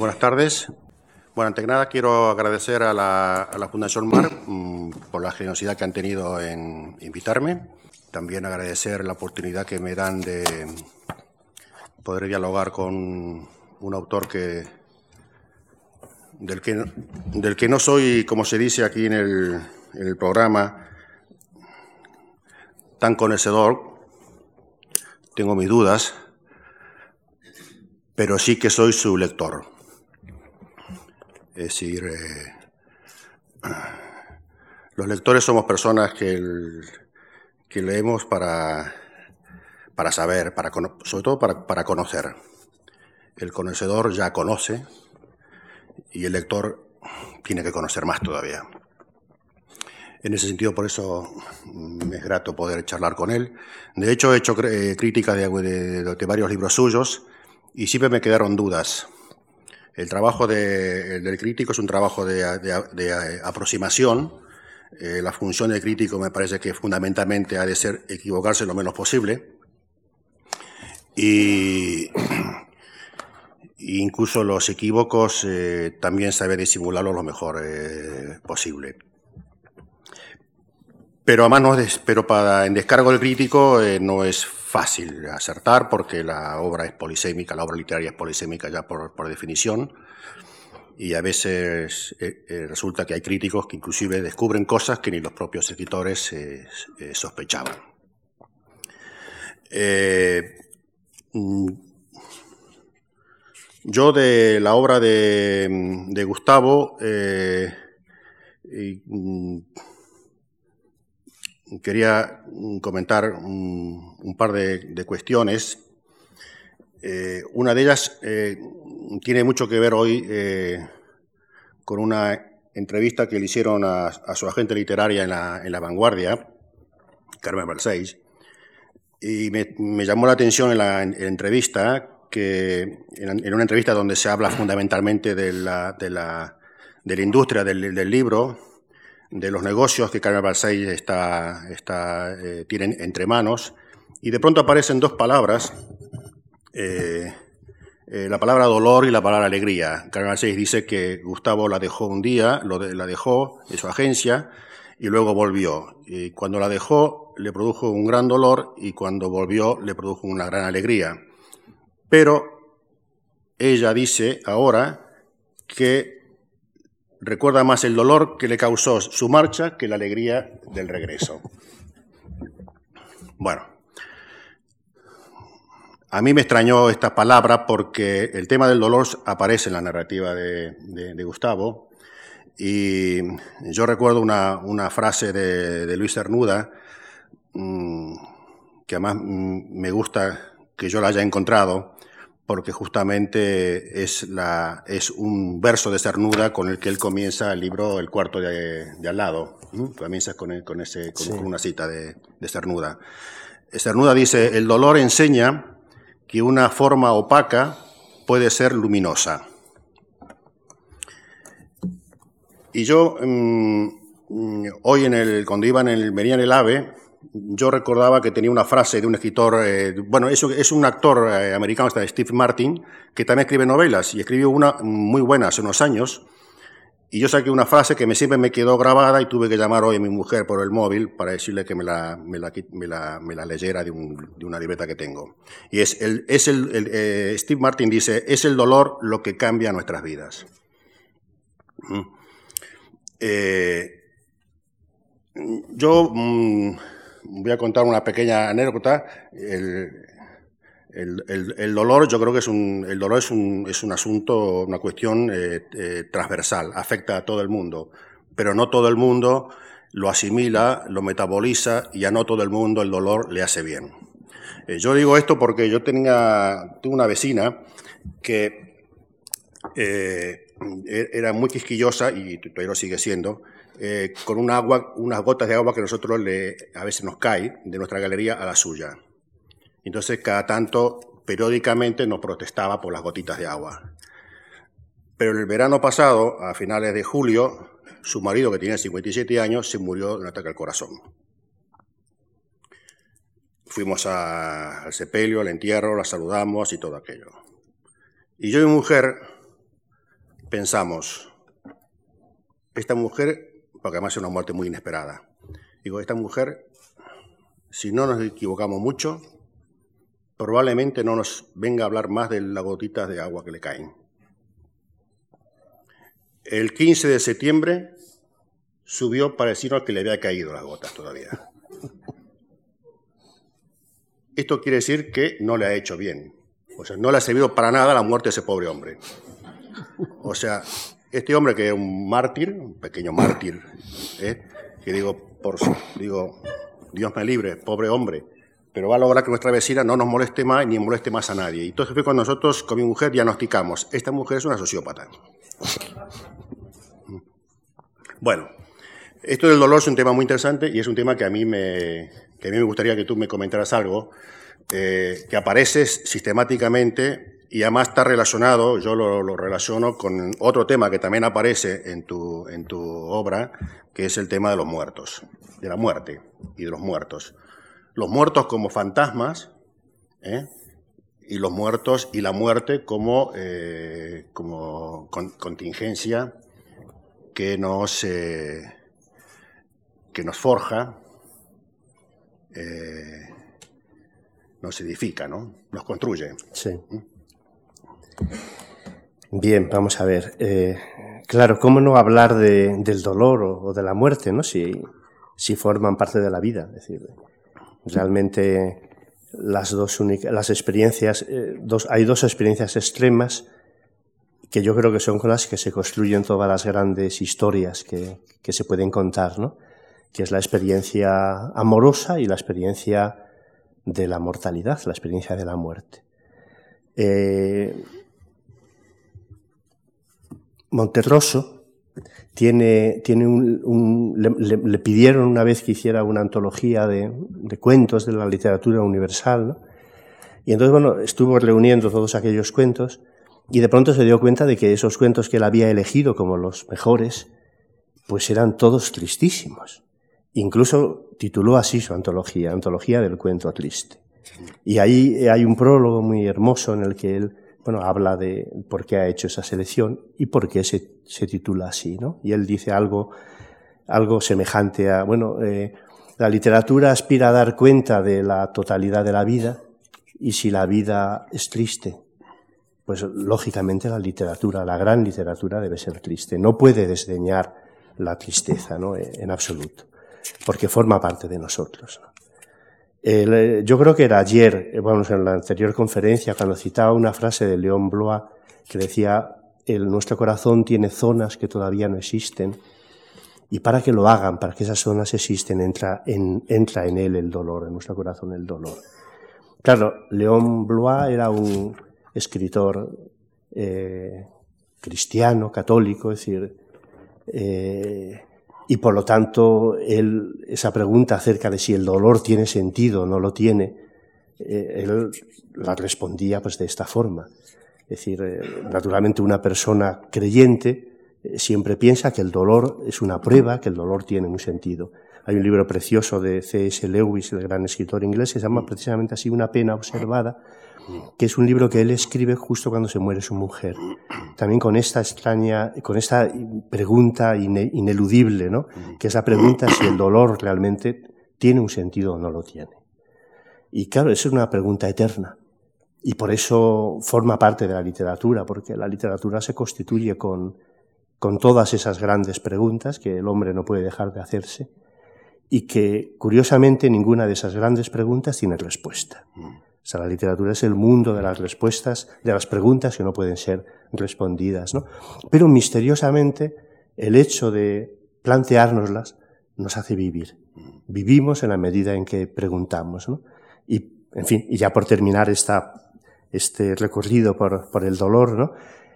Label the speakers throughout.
Speaker 1: Buenas tardes. Bueno, antes que nada quiero agradecer a la, Fundación Mar mm, por la generosidad que han tenido en invitarme. También agradecer la oportunidad que me dan de poder dialogar con un autor que del que, del que no soy, como se dice aquí en el programa, tan conocedor. Tengo mis dudas, pero sí que soy su lector. Es decir, eh, los lectores somos personas que, que leemos para, para saber, para, sobre todo para, para conocer. El conocedor ya conoce y el lector tiene que conocer más todavía. En ese sentido, por eso me es grato poder charlar con él. De hecho, he hecho eh, crítica de, de, varios libros suyos y siempre me quedaron dudas. El trabajo del crítico es un trabajo de, eh, aproximación. Eh, la función del crítico me parece que fundamentalmente ha de ser equivocarse lo menos posible. Y incluso los equívocos eh, también sabe disimularlos lo mejor posible. Pero además, no pero para en descargo del crítico no es fácil acertar porque la obra es polisémica, la obra literaria es polisémica ya por, definición. Y a veces eh, eh, resulta que hay críticos que inclusive descubren cosas que ni los propios escritores eh, sospechaban. Mm, yo de la obra de, Gustavo mm, quería comentar un, par de, cuestiones. Eh, una de ellas eh, tiene mucho que ver hoy eh, con una entrevista que le hicieron a, su agente literaria en la, Vanguardia, Carmen Balseis, y me, llamó la atención en la, entrevista que en, una entrevista donde se habla fundamentalmente de la, industria del libro, de los negocios que Carmen Balsay está, está, eh, tiene entre manos, y de pronto aparecen dos palabras, eh, eh, la palabra dolor y la palabra alegría. Carmen Balsay dice que Gustavo la dejó un día, la dejó en su agencia, y luego volvió. Y cuando la dejó le produjo un gran dolor y cuando volvió le produjo una gran alegría. Pero ella dice ahora que recuerda más el dolor que le causó su marcha que la alegría del regreso. Bueno, a mí me extrañó esta palabra porque el tema del dolor aparece en la narrativa de, Gustavo y yo recuerdo una, frase de, Luis Cernuda mm, que además mm, me gusta que yo la haya encontrado, porque justamente es, la, es un verso de Cernuda con el que él comienza el libro El cuarto de, al lado. Comienza con, con, ese, con, una cita de, de Cernuda. Cernuda dice, el dolor enseña que una forma opaca puede ser luminosa. Y yo, mm, mm, hoy en el, cuando iba en el, venía en el AVE, yo recordaba que tenía una frase de un escritor, eh, bueno, es, es un actor eh, americano, está Steve Martin, que también escribe novelas y escribió una muy buena hace unos años. Y yo saqué una frase que me, siempre me quedó grabada y tuve que llamar hoy a mi mujer por el móvil para decirle que me la, me la, me la, leyera de, una libreta que tengo. Y es el, es el, eh, Steve Martin dice, es el dolor lo que cambia nuestras vidas. Mm. yo mm, voy a contar una pequeña anécdota. El, dolor, yo creo que es un, el dolor es un, es un asunto, una cuestión eh, eh, transversal, afecta a todo el mundo, pero no todo el mundo lo asimila, lo metaboliza y a no todo el mundo el dolor le hace bien. Eh, yo digo esto porque yo tenía, tuve una vecina que e-, era muy quisquillosa y todavía lo sigue siendo, eh, con un agua, unas gotas de agua que nosotros a veces nos cae de nuestra galería a la suya. Entonces, cada tanto, periódicamente nos protestaba por las gotitas de agua. Pero el verano pasado, a finales de julio, su marido, que tenía 57 años, se murió de un ataque al corazón. Fuimos al sepelio, al entierro, la saludamos y todo aquello. Y yo y mi mujer pensamos, esta mujer, porque además es una muerte muy inesperada, digo, esta mujer, si no nos equivocamos mucho, probablemente no nos venga a hablar más de las gotitas de agua que le caen. El 15 de septiembre subió para decirnos que le había caído las gotas todavía. Esto quiere decir que no le ha hecho bien. O sea, no le ha servido para nada la muerte de ese pobre hombre. O sea, este hombre que es un mártir, un pequeño mártir, ¿eh? que digo, por digo, Dios me libre, pobre hombre, pero va a lograr que nuestra vecina no nos moleste más ni moleste más a nadie. Y entonces fue cuando nosotros con mi mujer diagnosticamos, esta mujer es una sociópata. Bueno, esto del dolor es un tema muy interesante y es un tema que a mí me, que a mí me gustaría que tú me comentaras algo, eh, que aparece sistemáticamente y además está relacionado, yo lo, relaciono con otro tema que también aparece en tu, en tu obra, que es el tema de los muertos, de la muerte y de los muertos. Los muertos como fantasmas, ¿eh? y los muertos y la muerte como, eh, como contingencia que nos, que nos forja, eh, nos edifica, ¿no? Nos construye.
Speaker 2: Sí. Bien, vamos a ver. Eh, claro, ¿cómo no hablar del dolor o, de la muerte, ¿no? Si, forman parte de la vida. Es decir, realmente las dos únicas, las experiencias, eh, hay dos experiencias extremas que yo creo que son con las que se construyen todas las grandes historias que, que se pueden contar, ¿no? que es la experiencia amorosa y la experiencia de la mortalidad, la experiencia de la muerte. Eh, Monterroso tiene, le, pidieron una vez que hiciera una antología de, cuentos de la literatura universal, y entonces, bueno, estuvo reuniendo todos aquellos cuentos, y de pronto se dio cuenta de que esos cuentos que él había elegido como los mejores, pues eran todos tristísimos. Incluso tituló así su antología, Antología del Cuento Triste. Y ahí hay un prólogo muy hermoso en el que él bueno, habla de por qué ha hecho esa selección y por qué se, se titula así, ¿no? Y él dice algo, algo semejante a, bueno, eh, la literatura aspira a dar cuenta de la totalidad de la vida y si la vida es triste, pues lógicamente la literatura, la gran literatura debe ser triste. No puede desdeñar la tristeza, ¿no? En absoluto porque forma parte de nosotros. Eh, yo creo que era ayer, eh, en la anterior conferencia, cuando citaba una frase de León Blois que decía, el, nuestro corazón tiene zonas que todavía no existen, y para que lo hagan, para que esas zonas existen, entra en, entra en él el dolor, en nuestro corazón el dolor. Claro, León Blois era un escritor eh, cristiano, católico, es decir, y por lo tanto, él, esa pregunta acerca de si el dolor tiene sentido o no lo tiene, eh, él la respondía pues de esta forma. Es decir, eh, naturalmente una persona creyente eh, siempre piensa que el dolor es una prueba, que el dolor tiene un sentido. Hay un libro precioso de C.S. Lewis, el gran escritor inglés, que se llama precisamente así Una pena observada, que es un libro que él escribe justo cuando se muere su mujer. También con esta extraña, con esta pregunta ineludible, ¿no? Que es la pregunta si el dolor realmente tiene un sentido o no lo tiene. Y claro, es una pregunta eterna. Y por eso forma parte de la literatura, porque la literatura se constituye con, con todas esas grandes preguntas que el hombre no puede dejar de hacerse y que, curiosamente, ninguna de esas grandes preguntas tiene respuesta. O sea, la literatura es el mundo de las respuestas, de las preguntas que no pueden ser respondidas, ¿no? Pero misteriosamente, el hecho de planteárnoslas nos hace vivir. Vivimos en la medida en que preguntamos, ¿no? Y, en fin, y ya por terminar esta, este recorrido por, por el dolor, ¿no?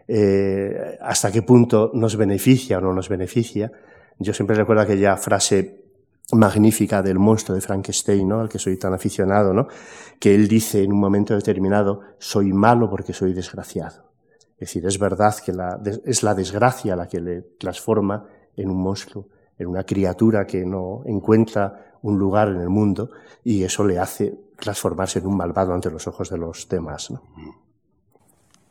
Speaker 2: Eh, hasta qué punto nos beneficia o no nos beneficia. Yo siempre recuerdo aquella frase magnífica del monstruo de Frankenstein, ¿no? al que soy tan aficionado, ¿no? que él dice en un momento determinado, soy malo porque soy desgraciado. Es decir, es verdad que la, es la desgracia la que le transforma en un monstruo, en una criatura que no encuentra un lugar en el mundo y eso le hace transformarse en un malvado ante los ojos de los demás. ¿no?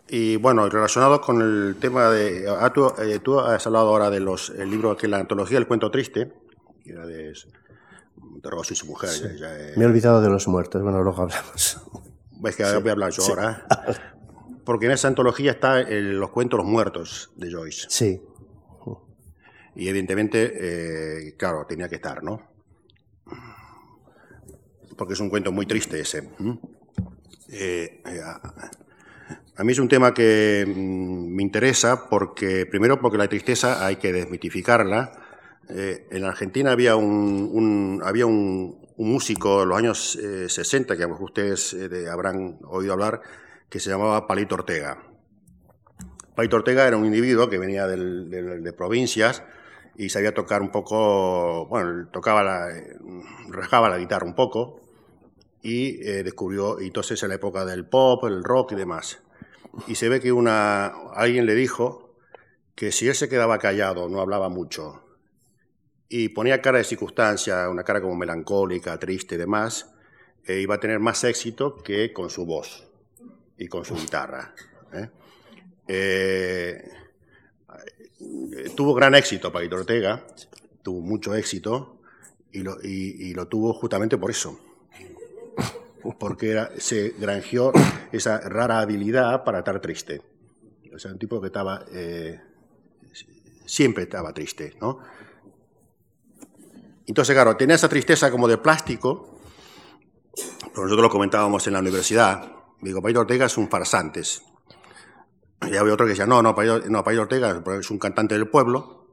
Speaker 1: Y bueno, relacionado con el tema de... Ah, tú, eh, tú, has hablado ahora de los el libro que la antología del cuento triste, que era de, de y su mujer. Ya,
Speaker 2: ya, Me he olvidado de los muertos, bueno, luego hablamos.
Speaker 1: Es que sí. voy a hablar yo sí. ahora. Porque en esa antología están los cuentos Los Muertos de Joyce.
Speaker 2: Sí.
Speaker 1: Y evidentemente, eh, claro, tenía que estar, ¿no? Porque es un cuento muy triste ese. Eh, eh, a mí es un tema que mm, me interesa porque, primero, porque la tristeza hay que desmitificarla. Eh, en Argentina había un, un había un, un, músico en los años eh, 60, que ustedes eh, habrán oído hablar, que se llamaba Palito Ortega. Palito Ortega era un individuo que venía del, del, de provincias y sabía tocar un poco, bueno, tocaba la, rasgaba la guitarra un poco y eh, descubrió, y entonces en la época del pop, el rock y demás. Y se ve que una, alguien le dijo que si él se quedaba callado, no hablaba mucho, y ponía cara de circunstancia, una cara como melancólica, triste y demás, eh, iba a tener más éxito que con su voz y con su guitarra. ¿eh? Eh, tuvo gran éxito Paquito Ortega, tuvo mucho éxito y lo, y, y lo tuvo justamente por eso, porque era, se granjeó esa rara habilidad para estar triste. O sea, un tipo que estaba, eh, siempre estaba triste, ¿no? Entonces, claro, tenía esa tristeza como de plástico, nosotros lo comentábamos en la universidad, digo, Paquito Ortega es un farsantes. Y había otro que decía, no, no, Paquito, no, Paquito Ortega es un cantante del pueblo.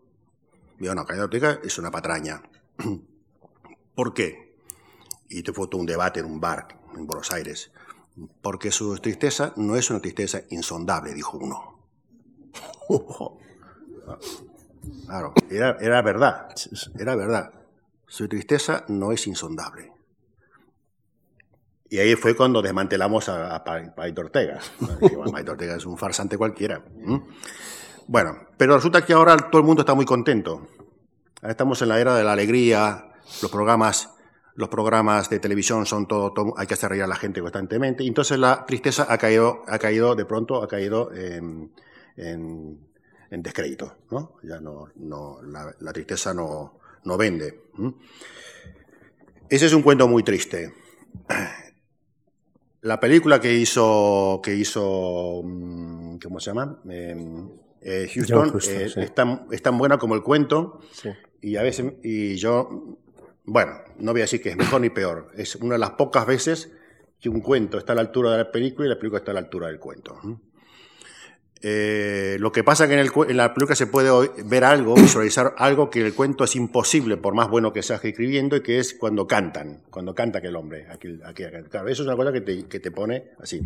Speaker 1: Digo, no, Paquito Ortega es una patraña. ¿Por qué? Y te fue todo un debate en un bar en Buenos Aires. Porque su tristeza no es una tristeza insondable, dijo uno. Claro, era verdad, era verdad. Su tristeza no es insondable. Y ahí fue cuando desmantelamos a, a Paito Ortega. Ortega es un farsante cualquiera. Bueno, pero resulta que ahora todo el mundo está muy contento. Ahora estamos en la era de la alegría, los programas, los programas de televisión son todo, todo hay que hacer reír a la gente constantemente. Y entonces la tristeza ha caído, ha caído de pronto, ha caído en, en, descrédito. ¿no? Ya no, no, la tristeza no, no vende. Ese es un cuento muy triste. La película que hizo, que hizo ¿cómo se llama? Eh, Houston, Houston eh, sí. es, tan, es, tan, buena como el cuento.
Speaker 2: Sí.
Speaker 1: Y a veces, y yo, bueno, no voy a decir que es mejor ni peor. Es una de las pocas veces que un cuento está a la altura de la película y la película está a la altura del cuento. Eh, lo que pasa es que en, el, en, la película se puede ver algo, visualizar algo que el cuento es imposible, por más bueno que seas escribiendo, y que es cuando cantan, cuando canta aquel hombre. Aquel, aquel, claro, eso es una cosa que te, pone así.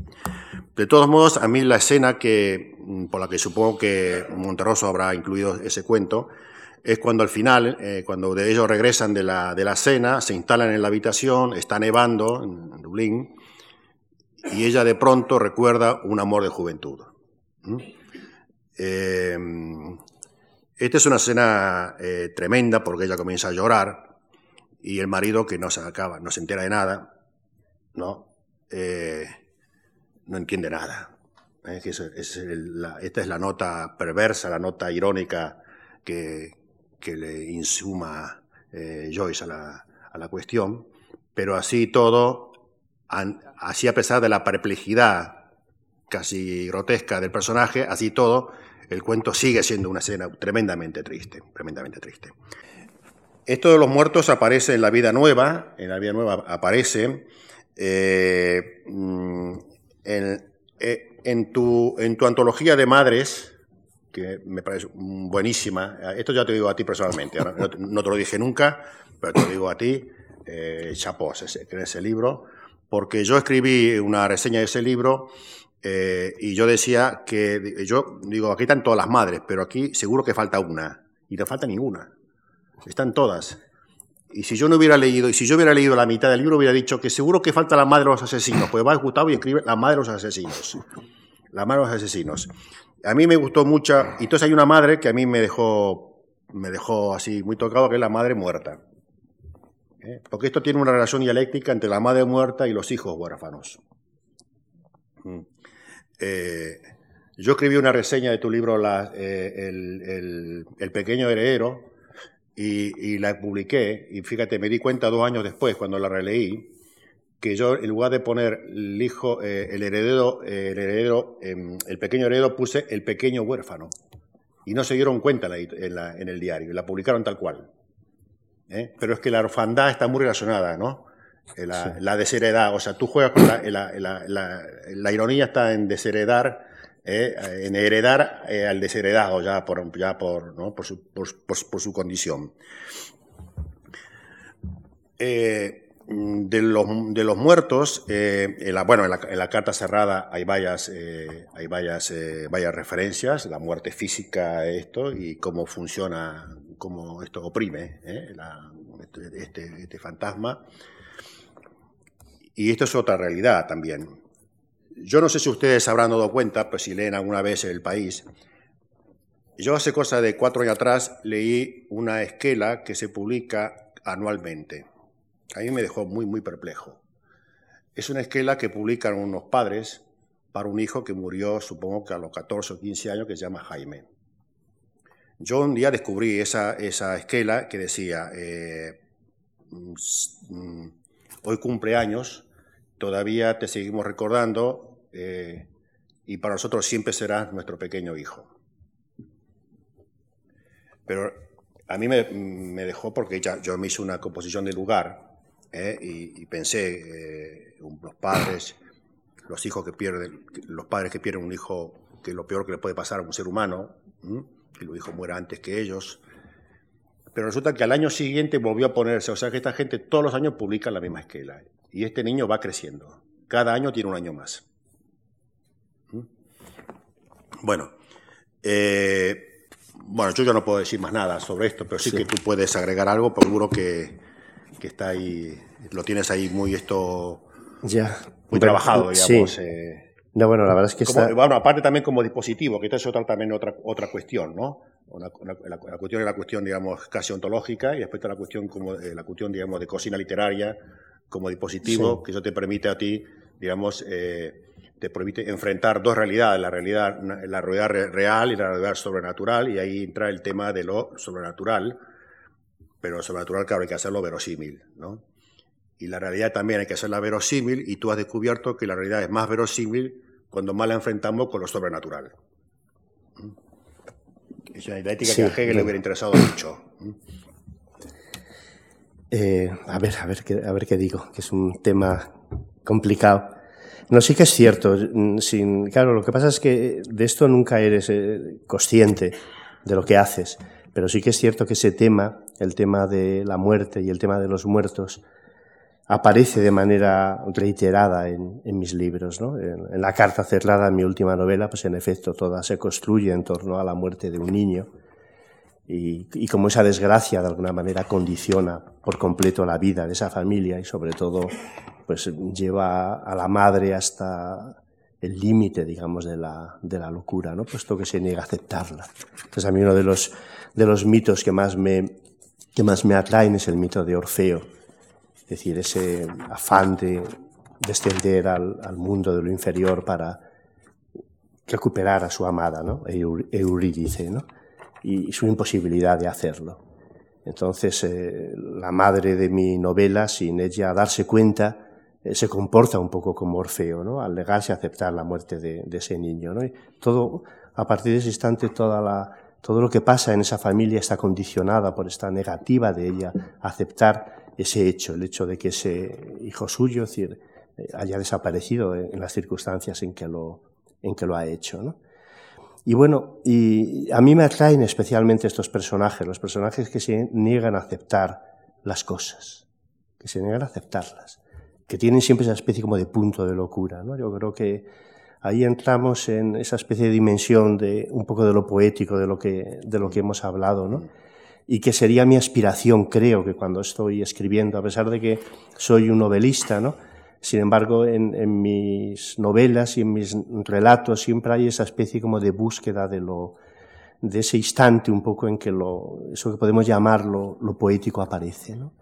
Speaker 1: De todos modos, a mí la escena que, por la que supongo que Monterroso habrá incluido ese cuento, es cuando al final, eh, cuando de ellos regresan de la cena, se instalan en la habitación, está nevando en Dublín, y ella de pronto recuerda un amor de juventud. Eh, esta es una escena eh, tremenda porque ella comienza a llorar y el marido que no se acaba, no se entera de nada, no, eh, no entiende nada. Esta es la nota perversa, la nota irónica que, que le insuma eh, Joyce a la, a la, cuestión, pero así todo, así a pesar de la perplejidad casi grotesca del personaje, así todo, el cuento sigue siendo una escena tremendamente triste, tremendamente triste. Esto de los muertos aparece en la vida nueva, en la vida nueva aparece eh, mm, en, eh, en, tu, en tu antología de madres, que me parece buenísima, esto ya te digo a ti personalmente, no, te lo dije nunca, pero te lo digo a ti, eh, en ese libro, porque yo escribí una reseña de ese libro eh, y yo decía que, yo digo, aquí están todas las madres, pero aquí seguro que falta una. Y no falta ninguna. Están todas. Y si yo no hubiera leído, y si yo hubiera leído la mitad del libro, hubiera dicho que seguro que falta la madre de los asesinos. Pues va Gustavo y escribe la madre de los asesinos. La madre de los asesinos. A mí me gustó mucho. Y entonces hay una madre que a mí me dejó, me dejó así muy tocado, que es la madre muerta. ¿Eh? Porque esto tiene una relación dialéctica entre la madre muerta y los hijos huérfanos. Mm. Eh, Yo escribí una reseña de tu libro, eh, el, pequeño heredero, y, la publiqué. Y fíjate, me di cuenta dos años después, cuando la releí, que yo, en lugar de poner el hijo, eh, el heredero, el heredero, em, el pequeño heredero, puse el pequeño huérfano. Y no se dieron cuenta en, el diario, la publicaron tal cual. ¿eh? Pero es que la orfandad está muy relacionada, ¿no? La, la desheredad, o sea, tú juegas con la, la ironía está en desheredar eh, en heredar eh, al desheredado ya por, ya por, ¿no? por, su, por, por, su condición. Eh, de, los, de los muertos, en la, bueno, en la, en la, carta cerrada hay varias, hay varias, varias referencias, la muerte física, esto, y cómo funciona, cómo esto oprime este, este, este fantasma. Y esto es otra realidad también. Yo no sé si ustedes habrán dado cuenta, pues si leen alguna vez El País, yo hace cosa de cuatro años atrás leí una esquela que se publica anualmente. A mí me dejó muy, muy perplejo. Es una esquela que publican unos padres para un hijo que murió, supongo que a los 14 o 15 años, que se llama Jaime. Yo un día descubrí esa, esa esquela que decía, eh, mm, mm, hoy cumple años todavía te seguimos recordando eh, y para nosotros siempre serás nuestro pequeño hijo. Pero a mí me, dejó porque yo me hice una composición de lugar eh, y, pensé, eh, los padres, los hijos que pierden, los padres que pierden un hijo, que es lo peor que le puede pasar a un ser humano, que el hijo muera antes que ellos. Pero resulta que al año siguiente volvió a ponerse, o sea que esta gente todos los años publica la misma esquela. Y este niño va creciendo. Cada año tiene un año más. ¿Mm? Bueno, eh, bueno, yo ya no puedo decir más nada sobre esto, pero sí, que tú puedes agregar algo, porque seguro que, que, está ahí, lo tienes ahí muy esto,
Speaker 2: ya.
Speaker 1: muy trabajado, digamos. Eh.
Speaker 2: no, bueno, la verdad es que está...
Speaker 1: Bueno, aparte también como dispositivo, que esto es otra, también otra, otra cuestión, ¿no? la, cuestión es la cuestión, digamos, casi ontológica y después está la cuestión, como, eh, la cuestión, digamos, de cocina literaria, como dispositivo que eso te permite a ti, digamos, eh, te permite enfrentar dos realidades, la realidad, la realidad real y la realidad sobrenatural, y ahí entra el tema de lo sobrenatural, pero lo sobrenatural, claro, hay que hacerlo verosímil, ¿no? Y la realidad también hay que hacerla verosímil, y tú has descubierto que la realidad es más verosímil cuando más la enfrentamos con lo sobrenatural. ¿Mm? Es una idética que a Hegel le hubiera interesado mucho.
Speaker 2: Eh, a ver, a ver, a ver qué digo, que es un tema complicado. No, sí que es cierto. Mm, sin, claro, lo que pasa es que de esto nunca eres eh, consciente de lo que haces, pero sí que es cierto que ese tema, el tema de la muerte y el tema de los muertos, aparece de manera reiterada en, mis libros. ¿no? En, en, la carta cerrada, en mi última novela, pues en efecto toda se construye en torno a la muerte de un niño y, y, como esa desgracia de alguna manera condiciona por completo la vida de esa familia y sobre todo pues lleva a la madre hasta el límite, digamos, de la, de la locura, ¿no? Puesto que se niega a aceptarla. Entonces a mí uno de los, de los mitos que más me, que más me atraen es el mito de Orfeo. Es decir, ese afán de descender al, al mundo de lo inferior para recuperar a su amada, ¿no? Eurídice, ¿no? Y su imposibilidad de hacerlo. Entonces, eh, la madre de mi novela, sin ella darse cuenta, eh, se comporta un poco como Orfeo, ¿no? Al negarse a aceptar la muerte de, ese niño, ¿no? Y todo, a partir de ese instante, toda la, todo lo que pasa en esa familia está condicionada por esta negativa de ella a aceptar ese hecho, el hecho de que ese hijo suyo, decir, eh, haya desaparecido en, las circunstancias en que lo, en que lo ha hecho, ¿no? Y bueno, y a mí me atraen especialmente estos personajes, los personajes que se niegan a aceptar las cosas, que se niegan a aceptarlas, que tienen siempre esa especie como de punto de locura. ¿no? Yo creo que ahí entramos en esa especie de dimensión de un poco de lo poético de lo que, de lo que hemos hablado, ¿no? y que sería mi aspiración, creo que cuando estoy escribiendo, a pesar de que soy un novelista, ¿no? Sin embargo, en, mis novelas y en mis relatos siempre hay esa especie como de búsqueda de lo, de ese instante un poco en que lo, eso que podemos llamarlo lo poético aparece, ¿no?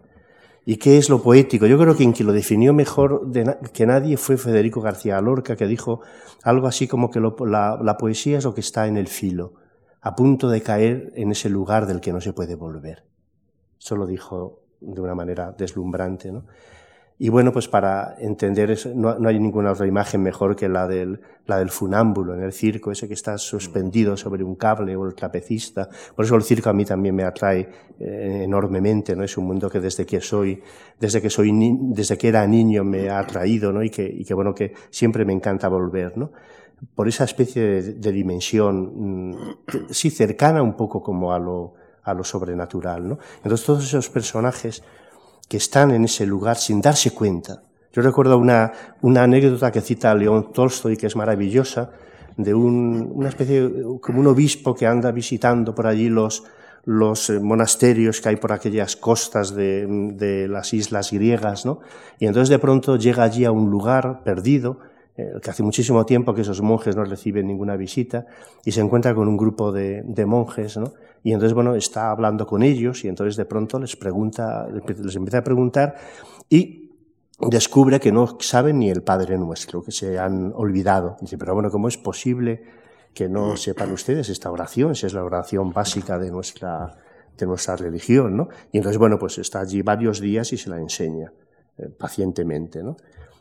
Speaker 2: ¿Y qué es lo poético? Yo creo que quien lo definió mejor que nadie fue Federico García Lorca, que dijo algo así como que la, poesía es lo que está en el filo, a punto de caer en ese lugar del que no se puede volver. Eso lo dijo de una manera deslumbrante. ¿no? Y bueno, pues para entender eso, no, hay ninguna otra imagen mejor que la del, la del funámbulo en el circo, ese que está suspendido sobre un cable o el trapecista. Por eso el circo a mí también me atrae eh, enormemente, ¿no? Es un mundo que desde que soy, desde que soy, desde que era niño me ha atraído, ¿no? Y que, y que bueno, que siempre me encanta volver, ¿no? Por esa especie de, de dimensión, mm, sí, cercana un poco como a lo, a lo sobrenatural, ¿no? Entonces todos esos personajes, que están en ese lugar sin darse cuenta. Yo recuerdo una, una anécdota que cita León Tolstoy, que es maravillosa, de un, una especie, como un obispo que anda visitando por allí los, los eh, monasterios que hay por aquellas costas de, de, las islas griegas, ¿no? Y entonces de pronto llega allí a un lugar perdido, eh, que hace muchísimo tiempo que esos monjes no reciben ninguna visita, y se encuentra con un grupo de, de monjes, ¿no? Y entonces, bueno, está hablando con ellos y entonces de pronto les pregunta, les empieza a preguntar y descubre que no saben ni el Padre Nuestro, que se han olvidado. Dice, pero bueno, ¿cómo es posible que no sepan ustedes esta oración? Si es la oración básica de nuestra, de nuestra religión, ¿no? Y entonces, bueno, pues está allí varios días y se la enseña eh, pacientemente, ¿no?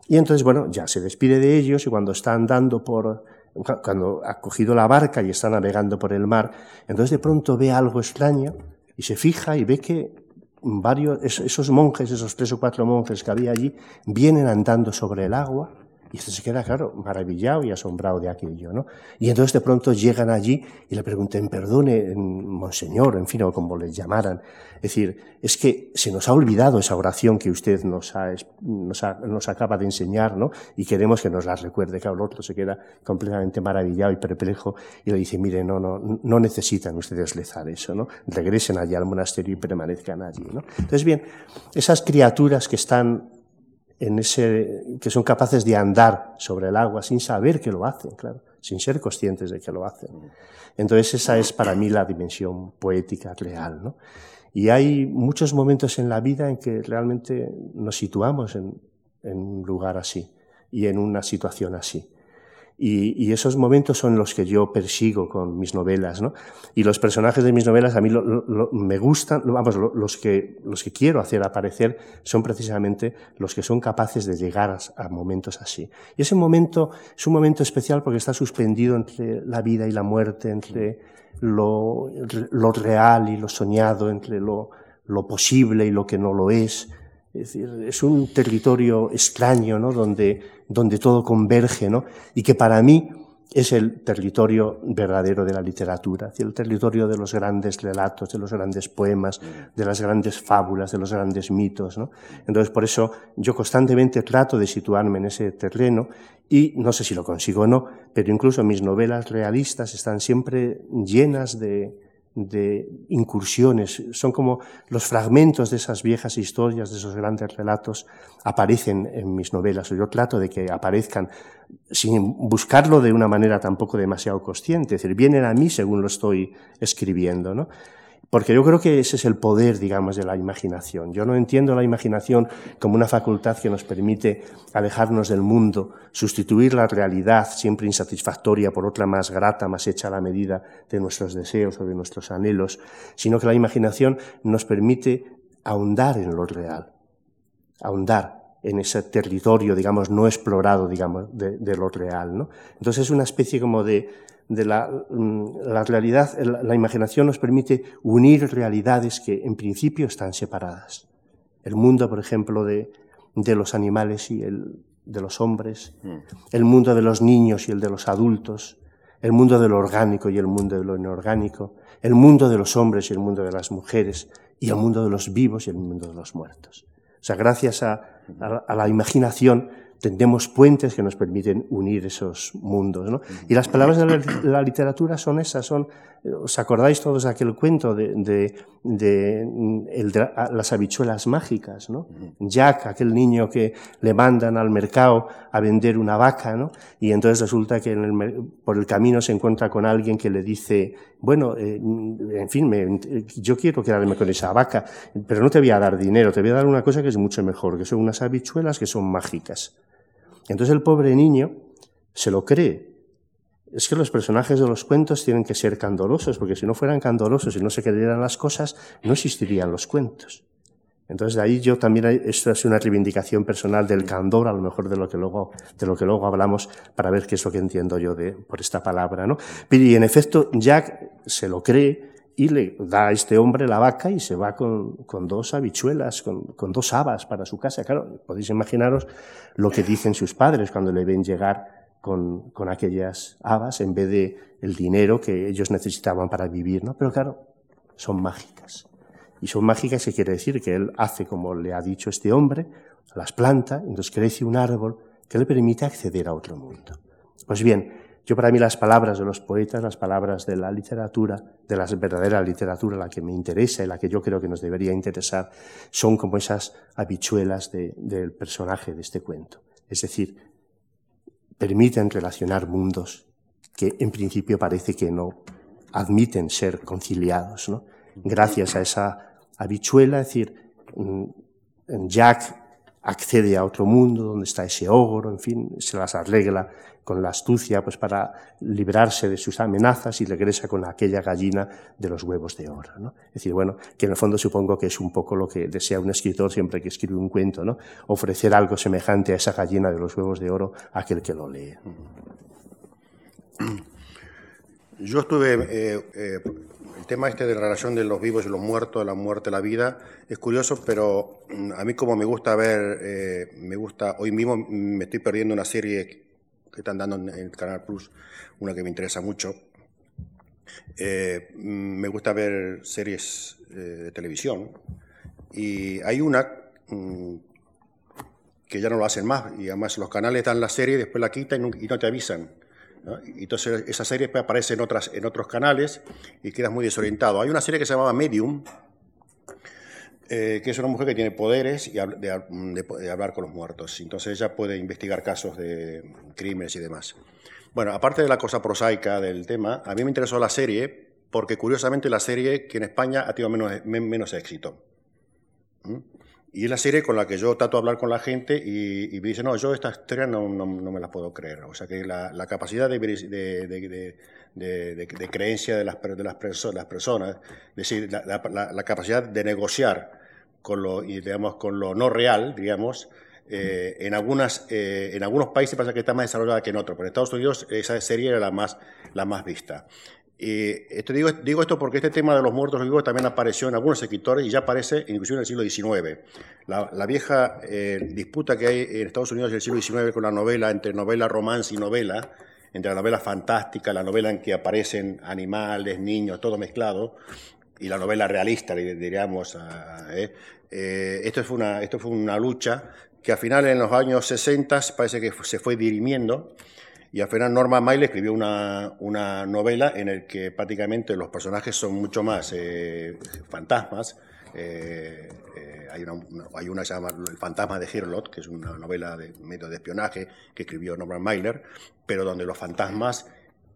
Speaker 2: Y entonces, bueno, ya se despide de ellos y cuando está andando por, cuando ha cogido la barca y está navegando por el mar, entonces de pronto ve algo extraño y se fija y ve que varios, esos monjes, esos tres o cuatro monjes que había allí, vienen andando sobre el agua y este se queda, claro, maravillado y asombrado de aquello, ¿no? Y entonces de pronto llegan allí y le preguntan, perdone, monseñor, en fin, o como les llamaran. Es decir, es que se nos ha olvidado esa oración que usted nos, ha, nos, nos acaba de enseñar, ¿no? Y queremos que nos la recuerde. Claro, el otro se queda completamente maravillado y perplejo y le dice, mire, no, no, no necesitan ustedes rezar eso, ¿no? Regresen allí al monasterio y permanezcan allí, ¿no? Entonces, bien, esas criaturas que están en ese, que son capaces de andar sobre el agua sin saber que lo hacen, claro, sin ser conscientes de que lo hacen. Entonces esa es para mí la dimensión poética real, ¿no? Y hay muchos momentos en la vida en que realmente nos situamos en, en un lugar así y en una situación así. Y, y, esos momentos son los que yo persigo con mis novelas, ¿no? Y los personajes de mis novelas a mí me gustan, vamos, los que, los que quiero hacer aparecer son precisamente los que son capaces de llegar a, a, momentos así. Y ese momento es un momento especial porque está suspendido entre la vida y la muerte, entre lo, real y lo soñado, entre lo posible y lo que no lo es. Es decir, es un territorio extraño, ¿no? Donde, donde todo converge, ¿no? Y que para mí es el territorio verdadero de la literatura, es decir, el territorio de los grandes relatos, de los grandes poemas, de las grandes fábulas, de los grandes mitos, ¿no? Entonces, por eso yo constantemente trato de situarme en ese terreno y no sé si lo consigo o no, pero incluso mis novelas realistas están siempre llenas de, de incursiones, son como los fragmentos de esas viejas historias, de esos grandes relatos, aparecen en mis novelas. Yo trato de que aparezcan sin buscarlo de una manera tampoco demasiado consciente, es decir, vienen a mí según lo estoy escribiendo, ¿no? Porque yo creo que ese es el poder, digamos, de la imaginación. Yo no entiendo la imaginación como una facultad que nos permite alejarnos del mundo, sustituir la realidad siempre insatisfactoria por otra más grata, más hecha a la medida de nuestros deseos o de nuestros anhelos, sino que la imaginación nos permite ahondar en lo real, ahondar en ese territorio, digamos, no explorado, digamos, de, lo real, ¿no? Entonces es una especie como de, de la, mm, la realidad, la, imaginación nos permite unir realidades que en principio están separadas. El mundo, por ejemplo, de, de los animales y el de los hombres, mm. el mundo de los niños y el de los adultos, el mundo de lo orgánico y el mundo de lo inorgánico, el mundo de los hombres y el mundo de las mujeres, y el mundo de los vivos y el mundo de los muertos. O sea, gracias a, a, a la imaginación tendemos puentes que nos permiten unir esos mundos. ¿no? Y las palabras de la, literatura son esas, son, ¿os acordáis todos de aquel cuento de, de, de, las habichuelas mágicas? ¿no? Jack, aquel niño que le mandan al mercado a vender una vaca, ¿no? y entonces resulta que en el, por el camino se encuentra con alguien que le dice, bueno, eh, en fin, me, yo quiero quedarme con esa vaca, pero no te voy a dar dinero, te voy a dar una cosa que es mucho mejor, que son unas habichuelas que son mágicas. Entonces el pobre niño se lo cree. Es que los personajes de los cuentos tienen que ser candorosos, porque si no fueran candorosos y no se creyeran las cosas, no existirían los cuentos. Entonces, de ahí yo también, esto es una reivindicación personal del candor, a lo mejor de lo que luego, de lo que luego hablamos, para ver qué es lo que entiendo yo de, por esta palabra, ¿no? Y en efecto, Jack se lo cree, y le da a este hombre la vaca y se va con, con dos habichuelas, con, con, dos habas para su casa. Claro, podéis imaginaros lo que dicen sus padres cuando le ven llegar con, con aquellas habas en vez de el dinero que ellos necesitaban para vivir, ¿no? Pero claro, son mágicas. Y son mágicas que quiere decir que él hace como le ha dicho este hombre, las planta, entonces crece un árbol que le permite acceder a otro mundo. Pues bien, yo para mí las palabras de los poetas, las palabras de la literatura, de la verdadera literatura, la que me interesa y la que yo creo que nos debería interesar, son como esas habichuelas del personaje de este cuento. Es decir, permiten relacionar mundos que en principio parece que no admiten ser conciliados. ¿no? Gracias a esa habichuela, es decir, mm, Jack accede a otro mundo donde está ese ogro, en fin, se las arregla con la astucia pues para librarse de sus amenazas y regresa con aquella gallina de los huevos de oro. ¿no? Es decir, bueno, que en el fondo supongo que es un poco lo que desea un escritor siempre que escribe un cuento, ¿no? ofrecer algo semejante a esa gallina de los huevos de oro a aquel que lo lee.
Speaker 1: Yo estuve eh, eh, el tema este de la relación de los vivos y los muertos, de la muerte y la vida, es curioso, pero mm, a mí como me gusta ver, eh, me gusta, hoy mismo me estoy perdiendo una serie que están dando en el Canal Plus, una que me interesa mucho. Eh, mm, me gusta ver series eh, de televisión y hay una mm, que ya no lo hacen más y además los canales dan la serie, después la quitan y no te avisan. Entonces esa serie aparece en, otras, en otros canales y quedas muy desorientado. Hay una serie que se llamaba Medium, eh, que es una mujer que tiene poderes y de, hablar con los muertos. Entonces ella puede investigar casos de crímenes y demás. Bueno, aparte de la cosa prosaica del tema, a mí me interesó la serie porque curiosamente la serie que en España ha tenido menos, menos éxito. ¿Mm? Y es la serie con la que yo trato de hablar con la gente y, me dice, no, yo esta historia no, no, me la puedo creer. O sea que la, capacidad de, de, creencia de las, de las, las personas, es decir, la, capacidad de negociar con lo, digamos, con lo no real, digamos, eh, en, algunas, eh, en algunos países pasa que está más desarrollada que en otros, pero en Estados Unidos esa serie era la más, la más vista. Y esto digo, digo, esto porque este tema de los muertos vivos también apareció en algunos escritores y ya aparece en el siglo XIX. La, vieja eh, disputa que hay en Estados Unidos en el siglo XIX con la novela, entre novela, romance y novela, entre la novela fantástica, la novela en que aparecen animales, niños, todo mezclado, y la novela realista, diríamos. ¿eh? Eh, esto, fue una, esto fue una lucha que al final en los años 60 parece que se fue dirimiendo y al final Norma Maile escribió una, una novela en la que prácticamente los personajes son mucho más eh, fantasmas. Eh, eh, hay, una, hay que se llama El fantasma de Hirlot, que es una novela de medio de espionaje que escribió Norman Mailer, pero donde los fantasmas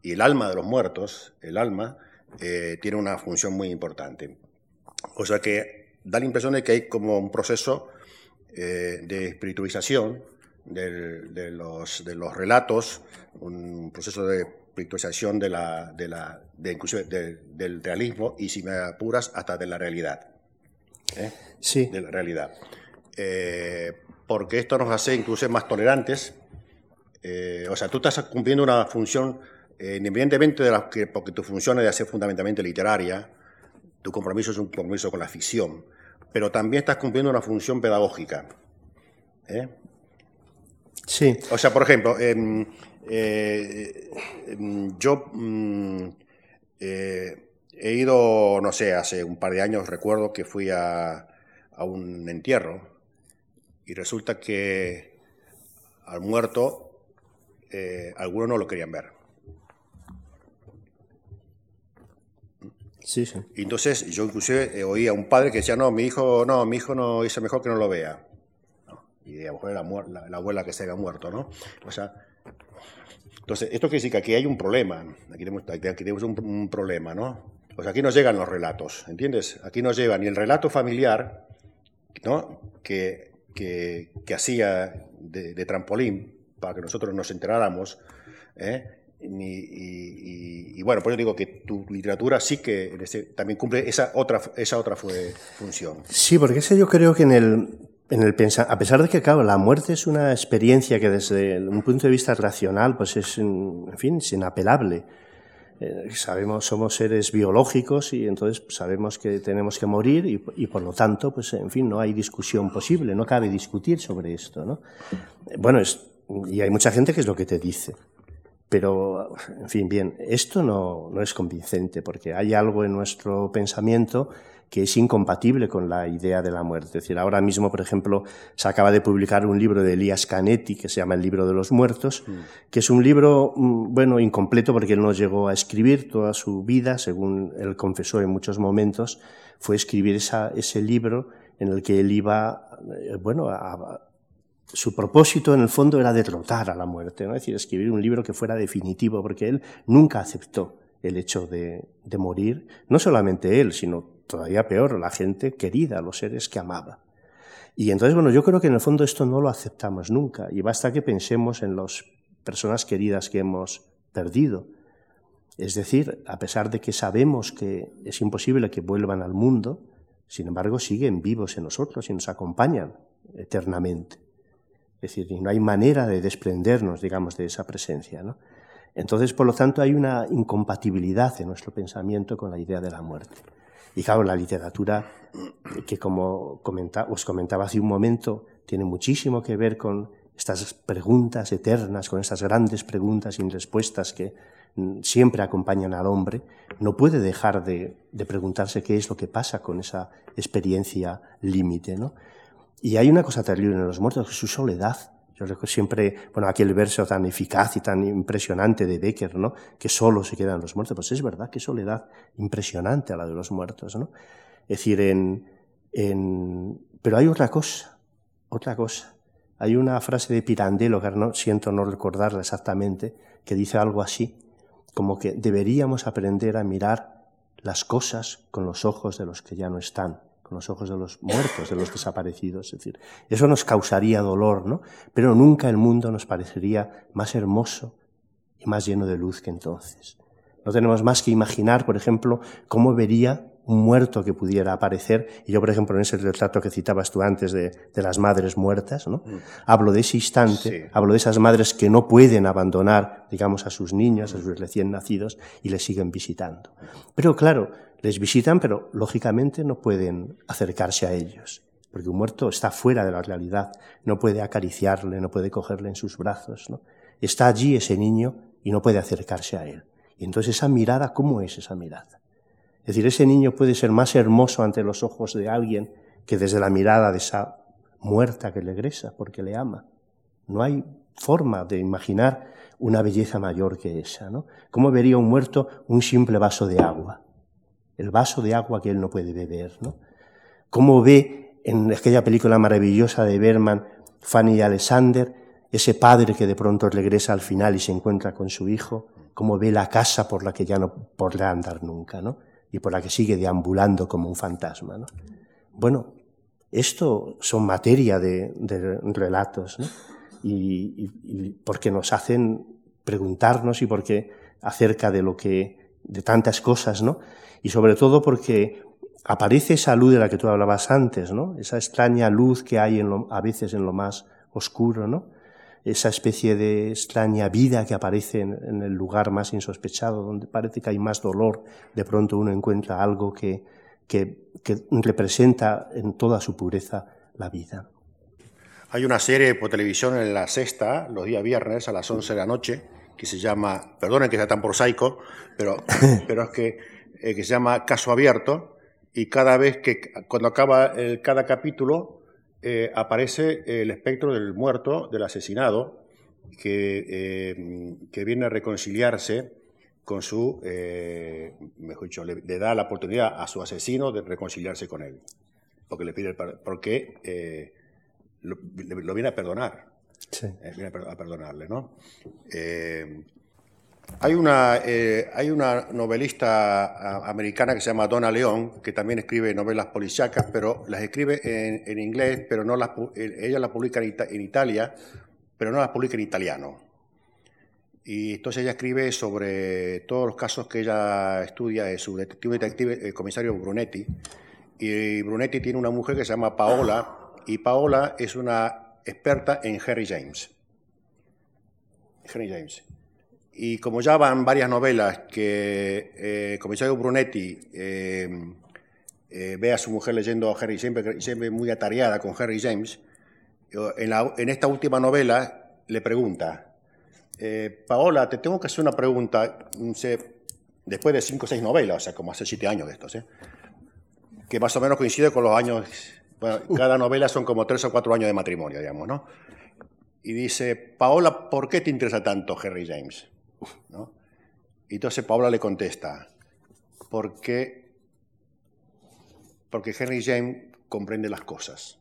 Speaker 1: y el alma de los muertos, el alma, tiene una función muy importante. O sea que da la impresión de que hay como un proceso de espiritualización de, los, de los relatos, un proceso de espiritualización de la, de la, de, inclusive del realismo y, si me apuras, hasta de la realidad.
Speaker 2: ¿eh? Sí.
Speaker 1: De la realidad. Eh, porque esto nos hace incluso más tolerantes. Eh, o sea, tú estás cumpliendo una función, independientemente de la que, porque tu función es de ser fundamentalmente literaria, tu compromiso es un compromiso con la ficción, pero también estás cumpliendo una función pedagógica. ¿eh?
Speaker 2: Sí.
Speaker 1: O sea, por ejemplo, em, eh, em, yo mm, eh, he ido, no sé, hace un par de años recuerdo que fui a, un entierro y resulta que al muerto, eh, algunos no lo querían ver.
Speaker 2: Sí, sí.
Speaker 1: Entonces yo inclusive oía a un padre que decía, no, mi hijo no, mi hijo no, es mejor que no lo vea. Y a lo mejor era la, la, abuela que se haya muerto, ¿no? O sea, entonces, esto quiere decir que aquí hay un problema, aquí tenemos, aquí tenemos un, un, problema, ¿no? O sea, aquí nos llegan los relatos, ¿entiendes? Aquí nos lleva ni el relato familiar, ¿no? Que, que, que hacía de, de, trampolín para que nosotros nos enteráramos, ¿eh? y, y, bueno, por eso digo que tu literatura sí que también cumple esa otra, esa otra función.
Speaker 2: Sí, porque ese yo creo que en el, en el a pesar de que, claro, la muerte es una experiencia que desde un punto de vista racional, pues es, en fin, es inapelable. Eh, sabemos, somos seres biológicos y entonces sabemos que tenemos que morir y, y, por lo tanto, pues en fin, no hay discusión posible, no cabe discutir sobre esto, ¿no? Bueno, es, y hay mucha gente que es lo que te dice. Pero, en fin, bien, esto no, no es convincente porque hay algo en nuestro pensamiento que es incompatible con la idea de la muerte. Es decir, ahora mismo, por ejemplo, se acaba de publicar un libro de Elías Canetti que se llama El libro de los muertos, mm. que es un libro, mm, bueno, incompleto porque él no llegó a escribir toda su vida, según él confesó en muchos momentos, fue escribir esa, ese libro en el que él iba, eh, bueno, a, su propósito en el fondo era derrotar a la muerte, ¿no? es decir, escribir un libro que fuera definitivo, porque él nunca aceptó el hecho de, morir, no solamente él, sino todavía peor, la gente querida, los seres que amaba. Y entonces, bueno, yo creo que en el fondo esto no lo aceptamos nunca, y basta que pensemos en las personas queridas que hemos perdido. Es decir, a pesar de que sabemos que es imposible que vuelvan al mundo, sin embargo siguen vivos en nosotros y nos acompañan eternamente. Es decir, no hay manera de desprendernos, digamos, de esa presencia. ¿no? Entonces, por lo tanto, hay una incompatibilidad en nuestro pensamiento con la idea de la muerte. Y claro, la literatura, que como os comentaba hace un momento, tiene muchísimo que ver con estas preguntas eternas, con estas grandes preguntas sin respuestas que mm, siempre acompañan al hombre, no puede dejar de, de preguntarse qué es lo que pasa con esa experiencia límite. ¿no? Y hay una cosa terrible en los muertos, que es su soledad. Yo recuerdo siempre, bueno, aquel verso tan eficaz y tan impresionante de Becker, ¿no? Que solo se quedan los muertos. Pues es verdad, qué soledad impresionante a la de los muertos, ¿no? Es decir, en, en... pero hay otra cosa, otra cosa. Hay una frase de Pirandello, que no siento no recordarla exactamente, que dice algo así, como que deberíamos aprender a mirar las cosas con los ojos de los que ya no están con los ojos de los muertos, de los desaparecidos. Es decir, eso nos causaría dolor, ¿no? Pero nunca el mundo nos parecería más hermoso y más lleno de luz que entonces. No tenemos más que imaginar, por ejemplo, cómo vería un muerto que pudiera aparecer. Y yo, por ejemplo, en ese retrato que citabas tú antes de, de las madres muertas, ¿no? Mm. Hablo de ese instante, sí. hablo de esas madres que no pueden abandonar, digamos, a sus niños, a sus recién nacidos, y les siguen visitando. Pero claro, les visitan, pero lógicamente no pueden acercarse a ellos, porque un muerto está fuera de la realidad, no puede acariciarle, no puede cogerle en sus brazos, ¿no? Está allí ese niño y no puede acercarse a él. Y entonces esa mirada, ¿cómo es esa mirada? Es decir, ese niño puede ser más hermoso ante los ojos de alguien que desde la mirada de esa muerta que le egresa porque le ama. No hay forma de imaginar una belleza mayor que esa, ¿no? ¿Cómo vería un muerto un simple vaso de agua? El vaso de agua que él no puede beber, ¿no? Cómo ve en aquella película maravillosa de Berman, Fanny y Alexander, ese padre que de pronto regresa al final y se encuentra con su hijo, cómo ve la casa por la que ya no podrá andar nunca, ¿no? Y por la que sigue deambulando como un fantasma, ¿no? Bueno, esto son materia de, relatos, y, y porque nos hacen preguntarnos y porque acerca de lo que, de tantas cosas, ¿no? Y sobre todo porque aparece esa luz de la que tú hablabas antes, ¿no? Esa extraña luz que hay en lo, a veces en lo más oscuro, ¿no? Esa especie de extraña vida que aparece en, en, el lugar más insospechado, donde parece que hay más dolor, de pronto uno encuentra algo que, que, que representa en toda su pureza la vida.
Speaker 1: Hay una serie por televisión en la sexta, los días viernes a las 11 de la noche, que se llama, perdonen que sea tan prosaico, pero, pero es que eh, que se llama Caso Abierto, y cada vez que, cuando acaba el, cada capítulo, eh, aparece el espectro del muerto, del asesinado, que, que viene a reconciliarse con su, mejor dicho, le, da la oportunidad a su asesino de reconciliarse con él, porque le pide, porque lo, lo, viene a perdonar, sí. viene a perdonarle, ¿no? Hay una, eh, hay una novelista americana que se llama Donna León, que también escribe novelas policíacas, pero las escribe en, inglés, pero no las, ella las publica en, Italia, pero no las publica en italiano. Y entonces ella escribe sobre todos los casos que ella estudia de su detective, detective el comisario Brunetti. Y Brunetti tiene una mujer que se llama Paola, y Paola es una experta en Harry James. Harry James. Y como ya van varias novelas que eh, comisario Brunetti eh, eh, ve a su mujer leyendo a Harry siempre, siempre muy atareada con Harry James, en, en esta última novela le pregunta, Paola, te tengo que hacer una pregunta, mm, después de cinco o seis novelas, o sea, como hace siete años de estos, que más o menos coincide con los años, cada novela son como tres o cuatro años de matrimonio, digamos, ¿no? Y dice, Paola, ¿por qué te interesa tanto Harry James? ¿No? Y entonces Paula le contesta, porque, porque Henry James comprende las cosas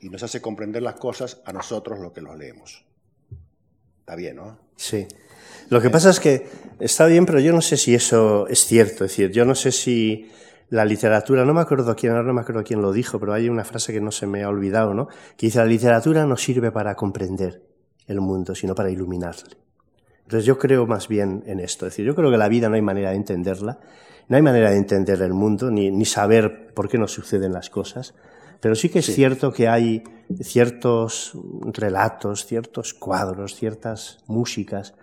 Speaker 1: y nos hace comprender las cosas a nosotros lo que los leemos. Está bien, ¿no?
Speaker 2: Sí. Lo que pasa es que está bien, pero yo no sé si eso es cierto. Es decir, yo no sé si la literatura, no me acuerdo quién, no me acuerdo quién lo dijo, pero hay una frase que no se me ha olvidado, ¿no? Que dice, la literatura no sirve para comprender el mundo, sino para iluminarle. Entonces yo creo más bien en esto. Es decir, yo creo que la vida no hay manera de entenderla, no hay manera de entender el mundo, ni, ni saber por qué nos suceden las cosas. Pero sí que es cierto que hay ciertos relatos, ciertos cuadros, ciertas músicas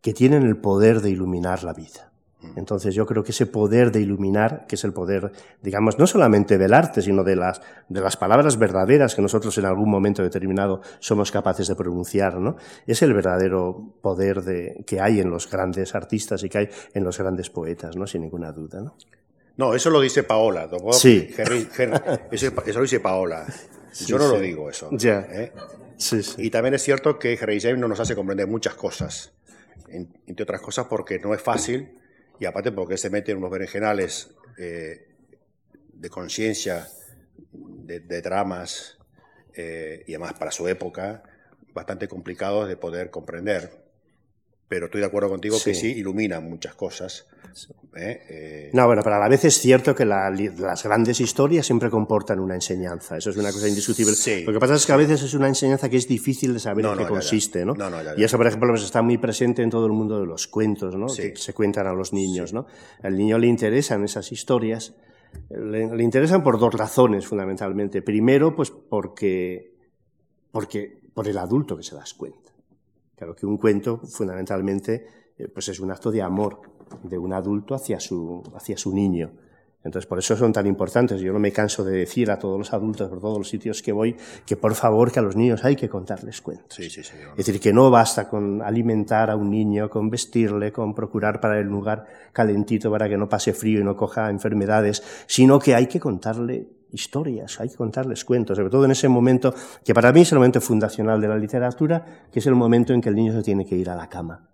Speaker 2: que tienen el poder de iluminar la vida. Entonces yo creo que ese poder de iluminar, que es el poder, digamos, no solamente del arte, sino de las, de las palabras verdaderas que nosotros en algún momento determinado somos capaces de pronunciar, ¿no? Es el verdadero poder de, que hay en los grandes artistas y que hay en los grandes poetas, ¿no? Sin ninguna duda, ¿no?
Speaker 1: No, eso lo dice Paola.
Speaker 2: Sí.
Speaker 1: eso, lo dice Paola. Yo no lo digo eso.
Speaker 2: Ya. ¿eh? Sí,
Speaker 1: sí. Y también es cierto que Harry James no nos hace comprender muchas cosas. Entre otras cosas porque no es fácil y aparte porque se mete en unos berenjenales eh, de conciencia, de, dramas, eh, y además para su época, bastante complicados de poder comprender. Pero estoy de acuerdo contigo que sí ilumina muchas cosas.
Speaker 2: ¿Eh? Eh, no, bueno, pero a la vez es cierto que las grandes historias siempre comportan una enseñanza. Eso es una cosa indiscutible. Lo que pasa es que a veces es una enseñanza que es difícil de saber en qué consiste, ¿no? y eso, por ejemplo, pues está muy presente en todo el mundo de los cuentos, ¿no? Que se cuentan a los niños, ¿no? Al niño le interesan esas historias. Le, le, interesan por dos razones, fundamentalmente. Primero, pues porque, porque por el adulto que se das cuenta. Claro que un cuento, fundamentalmente, pues es un acto de amor de un adulto hacia su, hacia su niño. Entonces, por eso son tan importantes. Yo no me canso de decir a todos los adultos, por todos los sitios que voy, que por favor, que a los niños hay que contarles cuentos.
Speaker 1: Sí, sí, sí,
Speaker 2: es decir, que no basta con alimentar a un niño, con vestirle, con procurar para el lugar calentito para que no pase frío y no coja enfermedades, sino que hay que contarle historias, hay que contarles cuentos, sobre todo en ese momento que para mí es el momento fundacional de la literatura, que es el momento en que el niño se tiene que ir a la cama.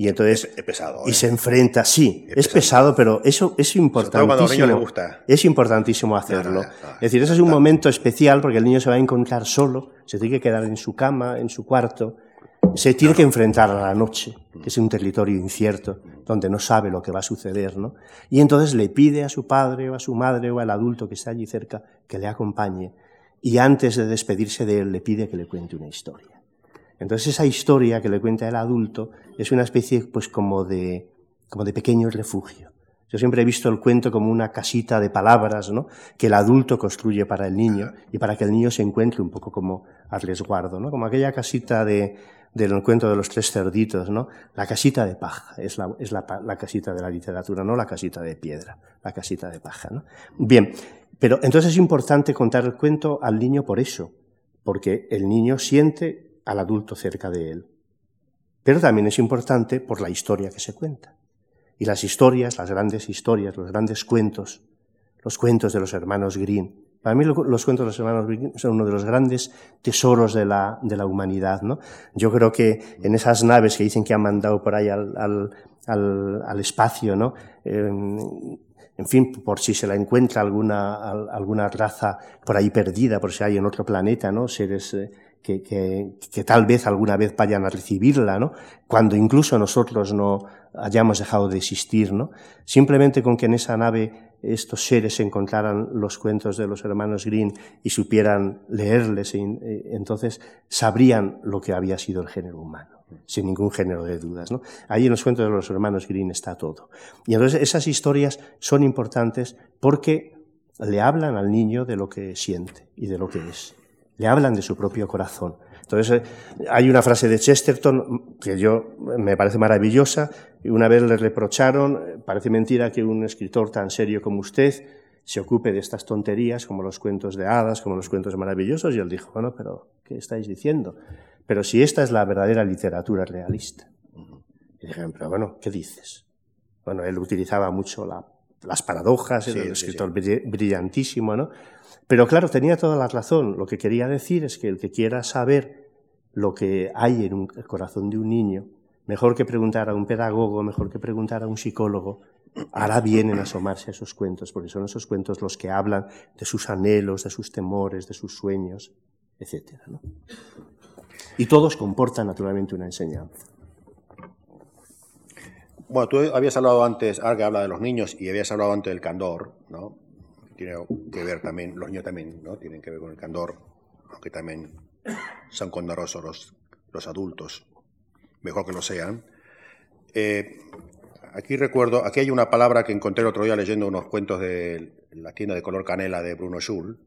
Speaker 2: Y entonces.
Speaker 1: Es, pesado.
Speaker 2: Y ¿eh? se enfrenta, sí, es, pesado. pero eso es importantísimo.
Speaker 1: le gusta.
Speaker 2: Es importantísimo hacerlo. es decir, ese es un momento especial porque el niño se va a encontrar solo, se tiene que quedar en su cama, en su cuarto, se tiene que enfrentar a la noche, que es un territorio incierto, donde no sabe lo que va a suceder, ¿no? Y entonces le pide a su padre o a su madre o al adulto que está allí cerca que le acompañe y antes de despedirse de él le pide que le cuente una historia. Entonces esa historia que le cuenta el adulto es una especie pues como de, como de pequeño refugio. Yo siempre he visto el cuento como una casita de palabras, ¿no? Que el adulto construye para el niño y para que el niño se encuentre un poco como a resguardo, ¿no? Como aquella casita de, del cuento de los tres cerditos, ¿no? La casita de paja es, la, es la, la, casita de la literatura, no la casita de piedra, la casita de paja, ¿no? Bien, pero entonces es importante contar el cuento al niño por eso, porque el niño siente al adulto cerca de él. Pero también es importante por la historia que se cuenta. Y las historias, las grandes historias, los grandes cuentos, los cuentos de los hermanos Green, Para mí los cuentos de los hermanos Grimm son uno de los grandes tesoros de la, de la humanidad. ¿no? Yo creo que en esas naves que dicen que han mandado por ahí al, al, al, espacio, ¿no? En fin, por si se la encuentra alguna, alguna raza por ahí perdida, por si hay en otro planeta, ¿no? Seres eh, que, que, que, tal vez alguna vez vayan a recibirla, ¿no? Cuando incluso nosotros no hayamos dejado de existir, ¿no? Simplemente con que en esa nave estos seres encontraran los cuentos de los hermanos Green y supieran leerles, eh, entonces sabrían lo que había sido el género humano, sin ningún género de dudas. ¿no? Ahí en los cuentos de los hermanos Green está todo. Y entonces esas historias son importantes porque le hablan al niño de lo que siente y de lo que es. Le hablan de su propio corazón. Entonces, eh, hay una frase de Chesterton que yo me parece maravillosa. Una vez le reprocharon, parece mentira que un escritor tan serio como usted se ocupe de estas tonterías como los cuentos de hadas, como los cuentos maravillosos, y él dijo, bueno, pero ¿qué estáis diciendo? Pero si esta es la verdadera literatura realista. Y dijeron, pero bueno, ¿qué dices? Bueno, él utilizaba mucho la, las paradojas, era un escritor brillantísimo, ¿no? Pero claro, tenía toda la razón. Lo que quería decir es que el que quiera saber lo que hay en el corazón de un niño, mejor que preguntar a un pedagogo, mejor que preguntar a un psicólogo, hará bien en asomarse a esos cuentos, porque son esos cuentos los que hablan de sus anhelos, de sus temores, de sus sueños, etc. Y todos comportan naturalmente una enseñanza.
Speaker 1: Bueno, tú habías hablado antes, ahora habla de los niños, y habías hablado antes del candor, ¿no? Tiene que ver también, los niños también, ¿no? Tienen que ver con el candor, aunque también son condorosos los, los adultos, mejor que lo sean. Eh, aquí recuerdo, aquí hay una palabra que encontré el otro día leyendo unos cuentos de la tienda de color canela de Bruno Schul,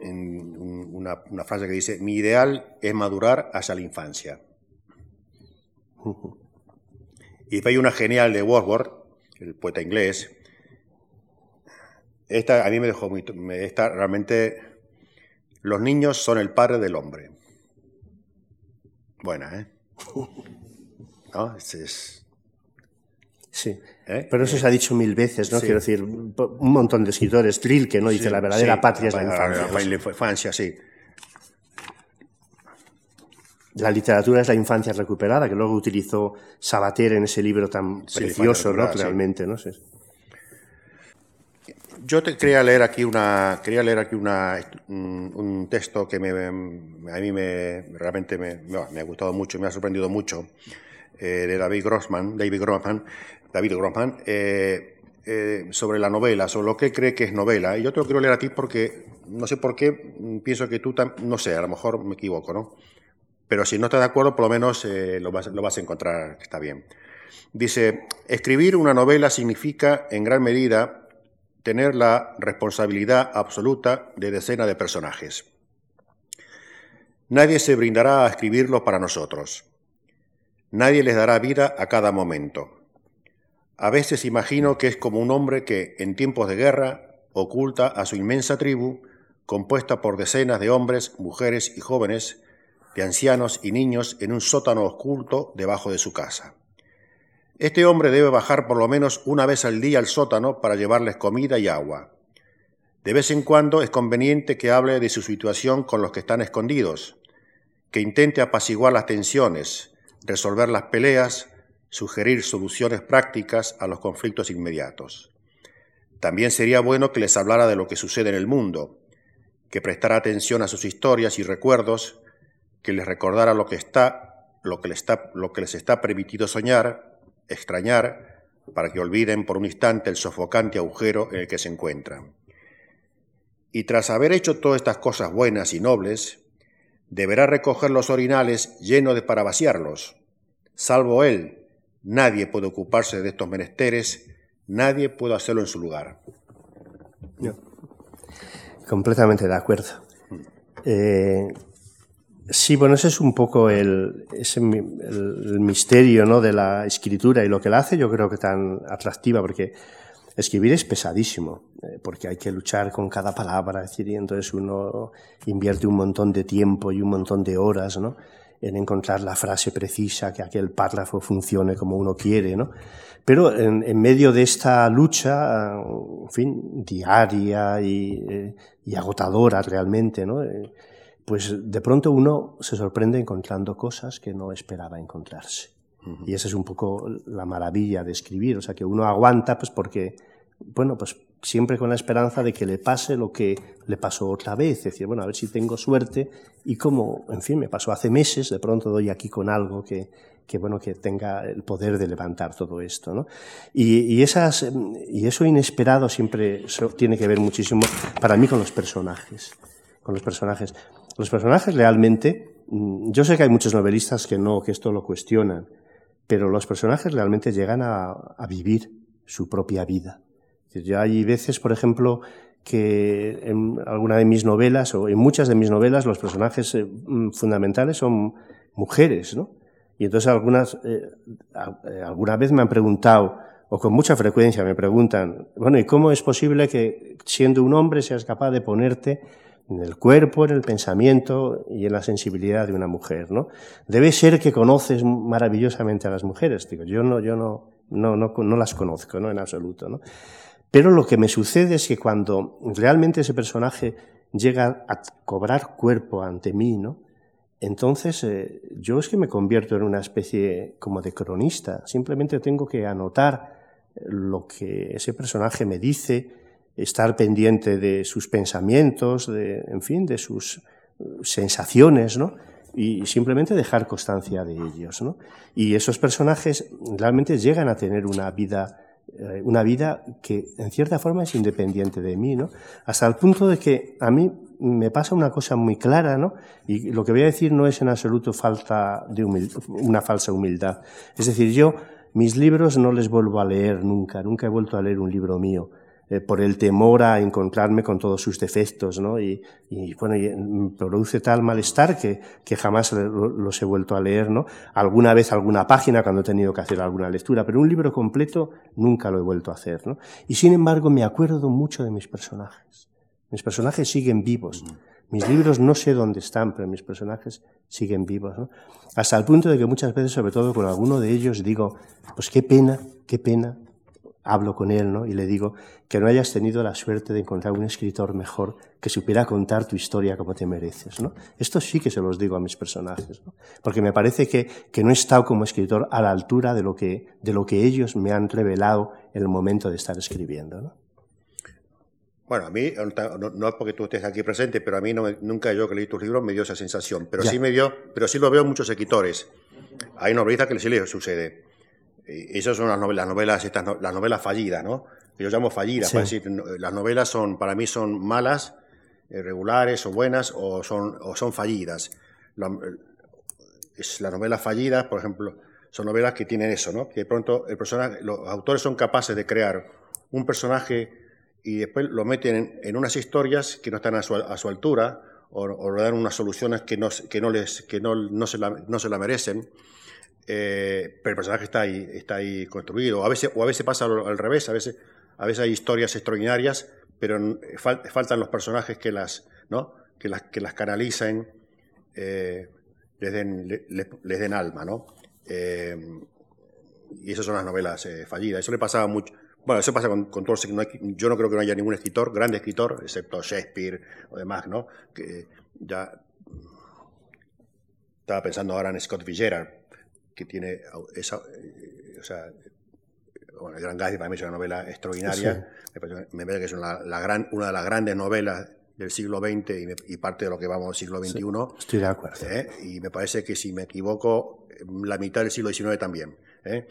Speaker 1: en una, una frase que dice, mi ideal es madurar hacia la infancia. Y hay una genial de Wordsworth, el poeta inglés, esta a mí me dejó muy... Esta realmente... Los niños son el padre del hombre. Buena, ¿eh? ¿No? Es,
Speaker 2: Sí. ¿Eh? Pero eso se ha dicho mil veces, ¿no? Sí. Quiero decir, un montón de escritores, que ¿no? Dice sí, la verdadera sí, patria es la infancia.
Speaker 1: La, la infancia, sí.
Speaker 2: La literatura es la infancia recuperada, que luego utilizó Sabater en ese libro tan precioso, ¿no? Realmente, ¿no?
Speaker 1: Yo te quería leer aquí una, quería leer aquí una, un, texto que me, a mí me, realmente me, ha gustado mucho, me ha sorprendido mucho, eh, de David Grossman, David Grossman, David Grossman, eh, eh, sobre la novela, sobre lo que cree que es novela. Y yo te lo quiero leer a ti porque, no sé por qué, pienso que tú, no sé, a lo mejor me equivoco, ¿no? Pero si no estás de acuerdo, por lo menos lo, vas, lo vas a encontrar, está bien. Dice, escribir una novela significa, en gran medida, tener la responsabilidad absoluta de decenas de personajes. Nadie se brindará a escribirlo para nosotros. Nadie les dará vida a cada momento. A veces imagino que es como un hombre que, en tiempos de guerra, oculta a su inmensa tribu, compuesta por decenas de hombres, mujeres y jóvenes, de ancianos y niños, en un sótano oculto debajo de su casa. Este hombre debe bajar por lo menos una vez al día al sótano para llevarles comida y agua. De vez en cuando es conveniente que hable de su situación con los que están escondidos, que intente apaciguar las tensiones, resolver las peleas, sugerir soluciones prácticas a los conflictos inmediatos. También sería bueno que les hablara de lo que sucede en el mundo, que prestara atención a sus historias y recuerdos, que les recordara lo que está, lo que les está, lo que les está permitido soñar extrañar para que olviden por un instante el sofocante agujero en el que se encuentran. Y tras haber hecho todas estas cosas buenas y nobles, deberá recoger los orinales llenos de para vaciarlos. Salvo él, nadie puede ocuparse de estos menesteres, nadie puede hacerlo en su lugar.
Speaker 2: No. Completamente de acuerdo. Eh, Sí, bueno, ese es un poco el, misterio ¿no? de la escritura y lo que la hace yo creo que tan atractiva, porque escribir es pesadísimo, eh, porque hay que luchar con cada palabra, decir, y entonces uno invierte un montón de tiempo y un montón de horas ¿no? en encontrar la frase precisa, que aquel párrafo funcione como uno quiere, ¿no? Pero en, medio de esta lucha, en fin, diaria y, eh, agotadora realmente, ¿no? Pues de pronto uno se sorprende encontrando cosas que no esperaba encontrarse. Y esa es un poco la maravilla de escribir, o sea, que uno aguanta pues porque, bueno, pues siempre con la esperanza de que le pase lo que le pasó otra vez, es decir, bueno, a ver si tengo suerte y como, en fin, me pasó hace meses, de pronto doy aquí con algo que, que bueno, que tenga el poder de levantar todo esto, ¿no? Y, y, esas, y eso inesperado siempre tiene que ver muchísimo para mí con los personajes, con los personajes. Los personajes realmente, mm, yo sé que hay muchos novelistas que no, que esto lo cuestionan, pero los personajes realmente llegan a, vivir su propia vida. Ya hay veces, por ejemplo, que en alguna de mis novelas o en muchas de mis novelas los personajes eh, mm, fundamentales son mujeres, ¿no? Y entonces algunas, eh, eh, alguna vez me han preguntado, o con mucha frecuencia me preguntan, bueno, ¿y cómo es posible que siendo un hombre seas capaz de ponerte en el cuerpo, en el pensamiento y en la sensibilidad de una mujer, ¿no? Debe ser que conoces maravillosamente a las mujeres. Digo, yo no, yo no, no, no, las conozco, ¿no? En absoluto, ¿no? Pero lo que me sucede es que cuando realmente ese personaje llega a cobrar cuerpo ante mí, ¿no? Entonces eh, yo es que me convierto en una especie como de cronista. Simplemente tengo que anotar lo que ese personaje me dice, estar pendiente de sus pensamientos, de, en fin, de sus eh, sensaciones, ¿no? Y simplemente dejar constancia de ellos, ¿no? Y esos personajes realmente llegan a tener una vida eh, una vida que en cierta forma es independiente de mí, ¿no? Hasta el punto de que a mí me pasa una cosa muy clara, ¿no? Y lo que voy a decir no es en absoluto falta de una falsa humildad. Es decir, yo mis libros no les vuelvo a leer nunca, nunca he vuelto a leer un libro mío. Eh, por el temor a encontrarme con todos sus defectos, ¿no? Y, y bueno, y mm, produce tal malestar que, que jamás los he vuelto a leer, ¿no? Alguna vez alguna página cuando he tenido que hacer alguna lectura, pero un libro completo nunca lo he vuelto a hacer, ¿no? Y sin embargo me acuerdo mucho de mis personajes. Mis personajes siguen vivos. Mis libros no sé dónde están, pero mis personajes siguen vivos. ¿no? Hasta el punto de que muchas veces, sobre todo con alguno de ellos, digo, pues qué pena, qué pena hablo con él ¿no? y le digo que no hayas tenido la suerte de encontrar un escritor mejor que supiera contar tu historia como te mereces. ¿no? Esto sí que se los digo a mis personajes, ¿no? porque me parece que, que no he estado como escritor a la altura de lo, que, de lo que ellos me han revelado en el momento de estar escribiendo. ¿no?
Speaker 1: Bueno, a mí, no, es porque tú estés aquí presente, pero a mí no nunca yo que leí tus libros me dio esa sensación. Pero sí me dio, pero sí lo veo en muchos escritores. Hay novelistas que sí les sucede esas son las novelas, las novelas, estas, las novelas fallidas, ¿no? Que yo llamo fallidas, decir, las novelas son, para mí son malas, regulares o buenas, o son, o son fallidas. es, las novelas fallidas, por ejemplo, son novelas que tienen eso, ¿no? Que de pronto el personaje, los autores son capaces de crear un personaje y después lo meten en, unas historias que no están a su, a su altura o, o, le dan unas soluciones que no, que no, les, que no, no, se, la, no se la merecen eh, pero el personaje está ahí, está ahí construido. A veces, o a veces pasa al, revés, a veces, a veces hay historias extraordinarias, pero faltan los personajes que las, ¿no? que las, que las canalicen, eh, les, den, les, den alma. ¿no? Eh, y esas son las novelas fallidas. Eso le pasaba mucho. Bueno, eso pasa con, con todos. yo no creo que no haya ningún escritor, grande escritor, excepto Shakespeare o demás, ¿no? Que ya estaba pensando ahora en Scott Fitzgerald, que tiene esa, eh, o sea, bueno, el Gran Gatsby para mí es una novela extraordinaria, me, parece, que es una, la gran, una de las grandes novelas del siglo XX y, parte de lo que vamos al siglo XXI.
Speaker 2: estoy de acuerdo.
Speaker 1: ¿eh? Y me parece que si me equivoco, la mitad del siglo XIX también. ¿eh?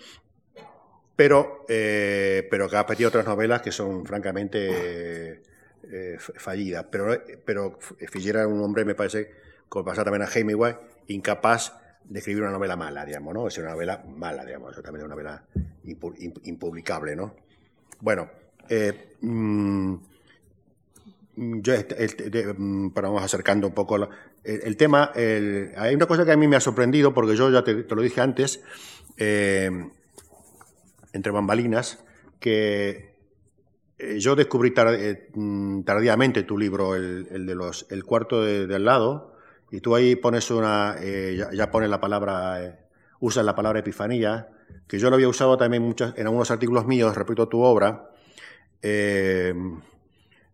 Speaker 1: Pero, pero que ha repetido otras novelas que son francamente fallidas. Pero, pero era un hombre, me parece, como pasa también a Hemingway, incapaz de escribir una novela mala, digamos, ¿no? Es una novela mala, digamos, eso también es una novela impublicable, ¿no? Bueno, eh, mm, yo, este, mm, para vamos acercando un poco el, tema, hay una cosa que a mí me ha sorprendido, porque yo ya te, lo dije antes, eh, entre bambalinas, que eh, yo descubrí mm, tardíamente tu libro, el, de los, el cuarto de, al lado, y tú ahí pones una, eh, ya, pones la palabra, eh, usas la palabra epifanía, que yo lo había usado también muchas, en algunos artículos míos respecto a tu obra. Eh,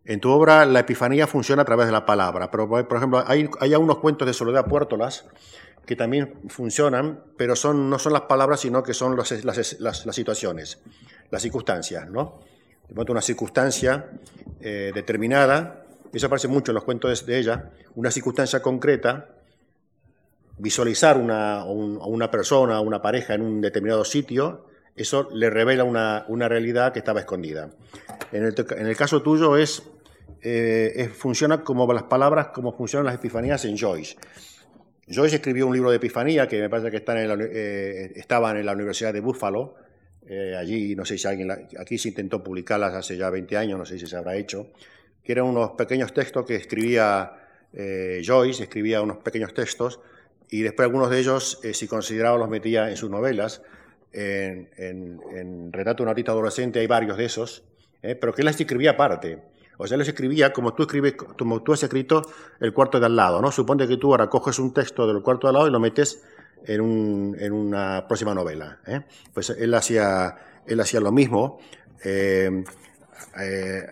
Speaker 1: en tu obra la epifanía funciona a través de la palabra, pero por ejemplo hay, hay algunos cuentos de Soledad Puertolas que también funcionan, pero son, no son las palabras, sino que son las, las, situaciones, las circunstancias, ¿no? De pronto una circunstancia determinada eso aparece mucho en los cuentos de ella, una circunstancia concreta, visualizar una, una persona, una pareja en un determinado sitio, eso le revela una, una realidad que estaba escondida. En el, caso tuyo es, eh, funciona como las palabras, como funcionan las epifanías en Joyce. Joyce escribió un libro de epifanía que me parece que está en eh, estaban en la Universidad de Buffalo. Eh, allí, no sé si alguien, aquí se intentó publicarlas hace ya 20 años, no sé si se habrá hecho que eran unos pequeños textos que escribía eh, Joyce, escribía unos pequeños textos, y después algunos de ellos, eh, si consideraba, los metía en sus novelas. En, en, Retrato de una artista adolescente hay varios de esos, eh, pero que él las escribía aparte. O sea, él los escribía como tú, escribes, como tú has escrito el cuarto de al lado, ¿no? Suponte que tú ahora coges un texto del cuarto de al lado y lo metes en, un, en una próxima novela. Pues él hacía, él hacía lo mismo. Eh,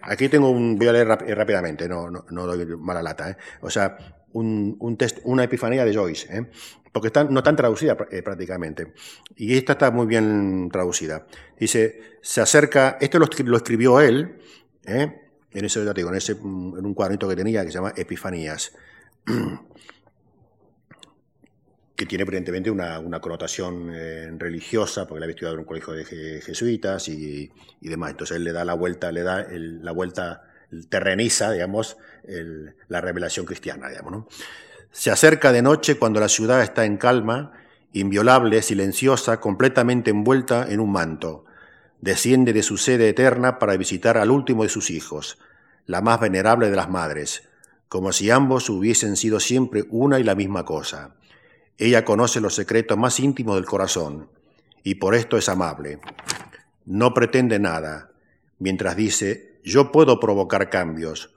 Speaker 1: aquí tengo un. Voy a leer rápidamente, no, no, doy mala lata. ¿eh? O sea, un, un test, una epifanía de Joyce, ¿eh? porque están, no están traducidas prácticamente. Y esta está muy bien traducida. Dice: se acerca. Esto lo, lo escribió él, en ese, digo, en, ese, en un cuadernito que tenía que se llama Epifanías. que tiene evidentemente una, connotación eh, religiosa, porque la había estudiado en un colegio de jesuitas y, demás. Entonces él le da la vuelta, le da la vuelta, terreniza, digamos, la revelación cristiana, digamos. ¿no? Se acerca de noche cuando la ciudad está en calma, inviolable, silenciosa, completamente envuelta en un manto. Desciende de su sede eterna para visitar al último de sus hijos, la más venerable de las madres, como si ambos hubiesen sido siempre una y la misma cosa ella conoce los secretos más íntimos del corazón y por esto es amable. No pretende nada, mientras dice, yo puedo provocar cambios,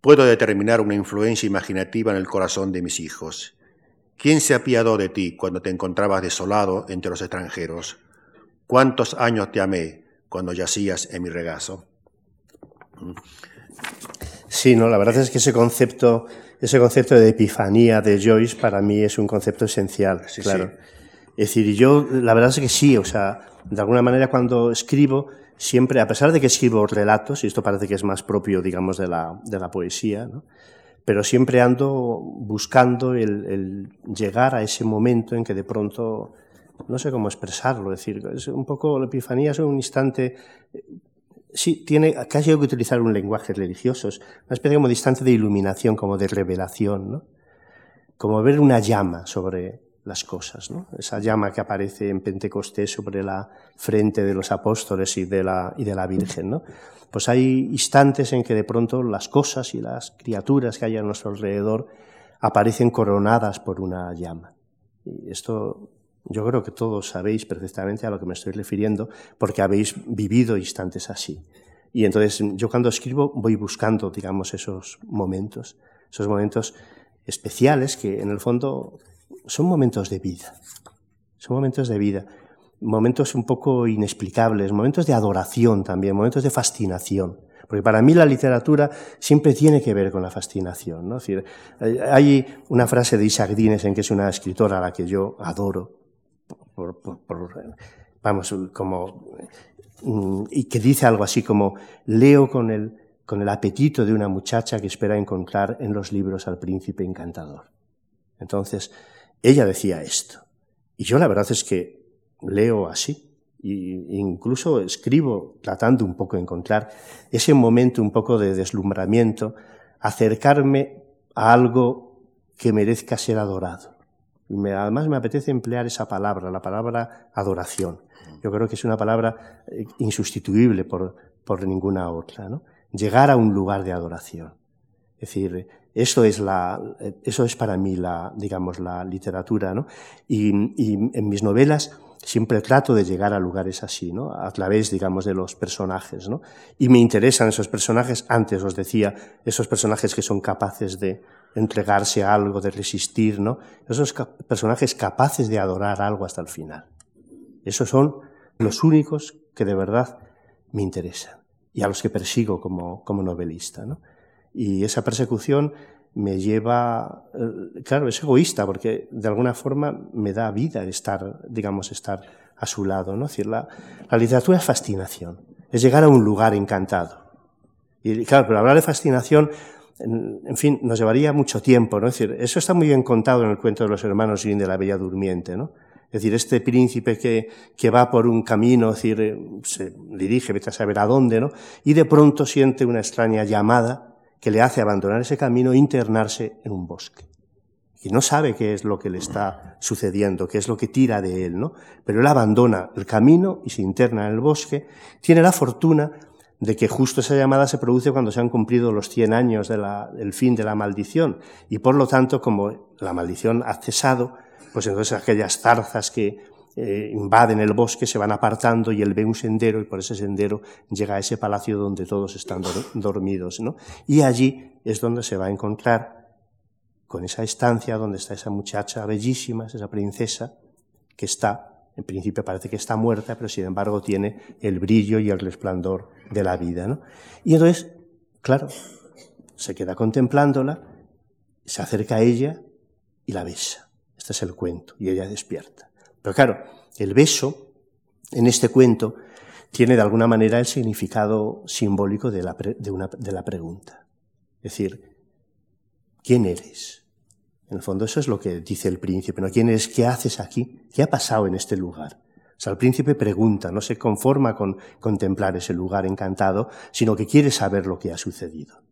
Speaker 1: puedo determinar una influencia imaginativa en el corazón de mis hijos. ¿Quién se apiadó de ti cuando te encontrabas desolado entre los extranjeros? ¿Cuántos años te amé cuando yacías en mi regazo?
Speaker 2: Sí, no, la verdad es que ese concepto ese concepto de epifanía de Joyce para mí es un concepto esencial, claro. Es decir, yo la verdad es que sí, o sea, de alguna manera cuando escribo, siempre, a pesar de que escribo relatos, y esto parece que es más propio, digamos, de la, de la poesía, ¿no? pero siempre ando buscando el, el, llegar a ese momento en que de pronto, no sé cómo expresarlo, es decir, es un poco, la epifanía es un instante Sí, tiene casi que utilizar un lenguaje religioso, una especie como de instante de iluminación, como de revelación, ¿no? Como ver una llama sobre las cosas, ¿no? Esa llama que aparece en Pentecostés sobre la frente de los apóstoles y de la, y de la Virgen, ¿no? Pues hay instantes en que de pronto las cosas y las criaturas que hay a nuestro alrededor aparecen coronadas por una llama. Y esto yo creo que todos sabéis perfectamente a lo que me estoy refiriendo porque habéis vivido instantes así. Y entonces yo cuando escribo voy buscando, digamos, esos momentos, esos momentos especiales que en el fondo son momentos de vida. Son momentos de vida, momentos un poco inexplicables, momentos de adoración también, momentos de fascinación. Porque para mí la literatura siempre tiene que ver con la fascinación. hay una frase de Isaac Dines en que es una escritora a la que yo adoro, vamos, como, mm, y que dice algo así como, leo con el, con el apetito de una muchacha que espera encontrar en los libros al príncipe encantador. Entonces, ella decía esto. Y yo la verdad es que leo así. E incluso escribo tratando un poco de encontrar ese momento un poco de deslumbramiento, acercarme a algo que merezca ser adorado. Y me, además me apetece emplear esa palabra, la palabra adoración. Yo creo que es una palabra eh, insustituible por, por ninguna otra. ¿no? Llegar a un lugar de adoración. Es decir, eso es, la, eso es para mí la, digamos, la literatura. ¿no? Y, y en mis novelas siempre trato de llegar a lugares así, ¿no? A través, digamos, de los personajes, ¿no? Y me interesan esos personajes, antes os decía, esos personajes que son capaces de, entregarse a algo, de resistir, ¿no? Esos personajes capaces de adorar algo hasta el final. Esos son los únicos que de verdad me interesan y a los que persigo como, como novelista, ¿no? Y esa persecución me lleva, eh, claro, es egoísta porque de alguna forma me da vida estar, digamos, estar a su lado, ¿no? Es decir, la, la literatura es fascinación, es llegar a un lugar encantado. Y claro, pero hablar de fascinación, en, fin, nos llevaría mucho tiempo, ¿no? Es decir, eso está muy bien contado en el cuento de los hermanos Grimm de la Bella Durmiente, ¿no? Es decir, este príncipe que, que va por un camino, es decir, eh, se dirige, vete a saber a dónde, ¿no? Y de pronto siente una extraña llamada que le hace abandonar ese camino e internarse en un bosque. Y no sabe qué es lo que le está sucediendo, qué es lo que tira de él, ¿no? Pero él abandona el camino y se interna en el bosque. Tiene la fortuna de que justo esa llamada se produce cuando se han cumplido los 100 años del fin de la maldición. Y por lo tanto, como la maldición ha cesado, pues entonces aquellas zarzas que eh, invaden el bosque se van apartando y él ve un sendero y por ese sendero llega a ese palacio donde todos están dormidos. ¿no? Y allí es donde se va a encontrar con esa estancia donde está esa muchacha bellísima, esa princesa, que está, en principio parece que está muerta, pero sin embargo tiene el brillo y el resplandor de la vida. ¿no? Y entonces, claro, se queda contemplándola, se acerca a ella y la besa. Este es el cuento, y ella despierta. Pero claro, el beso en este cuento tiene de alguna manera el significado simbólico de la, de la pregunta. Es decir, ¿quién eres? En el fondo eso es lo que dice el príncipe, ¿no? ¿Quién eres? ¿Qué haces aquí? ¿Qué ha pasado en este lugar? O sea, el príncipe pregunta, no se conforma con contemplar ese lugar encantado, sino que quiere saber lo que ha sucedido.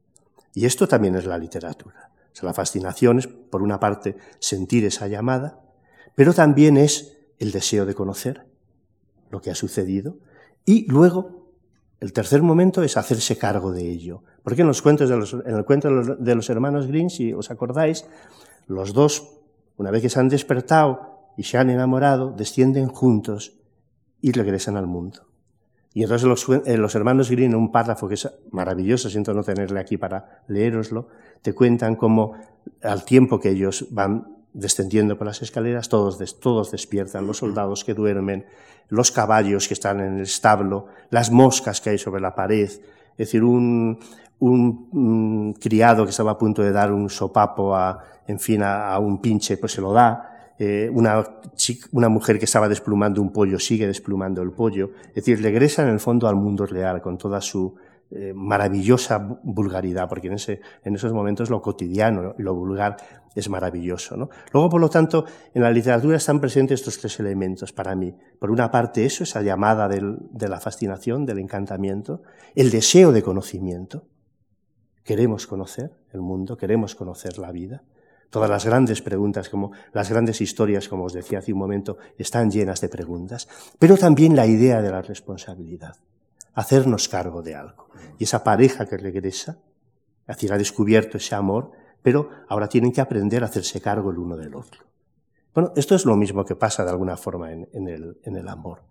Speaker 2: Y esto también es la literatura. O sea, la fascinación es, por una parte, sentir esa llamada, pero también es el deseo de conocer lo que ha sucedido y luego el tercer momento es hacerse cargo de ello. Porque en los cuentos de los, en el cuento de los, hermanos Green, si os acordáis, los dos, una vez que se han despertado y se han enamorado, descienden juntos y regresan al mundo. Y entonces los, los hermanos Green, en un párrafo que es maravilloso, siento no tenerle aquí para leeroslo, te cuentan cómo al tiempo que ellos van descendiendo por las escaleras, todos, todos despiertan, los soldados que duermen, los caballos que están en el establo, las moscas que hay sobre la pared, es decir, un, un, criado que estaba a punto de dar un sopapo a, en fin, a, un pinche, pues se lo da, eh, una, una mujer que estaba desplumando un pollo sigue desplumando el pollo, es decir, regresa en el fondo al mundo real con toda su, eh, maravillosa vulgaridad, porque en, ese, en esos momentos lo cotidiano y lo vulgar es maravilloso. ¿no? Luego, por lo tanto, en la literatura están presentes estos tres elementos para mí. Por una parte, eso, esa llamada de la fascinación, del encantamiento, el deseo de conocimiento. Queremos conocer el mundo, queremos conocer la vida. Todas las grandes preguntas, como las grandes historias, como os decía hace un momento, están llenas de preguntas, pero también la idea de la responsabilidad hacernos cargo de algo. Y esa pareja que regresa, es decir, ha descubierto ese amor, pero ahora tienen que aprender a hacerse cargo el uno del otro. Bueno, esto es lo mismo que pasa de alguna forma en, en el, amor.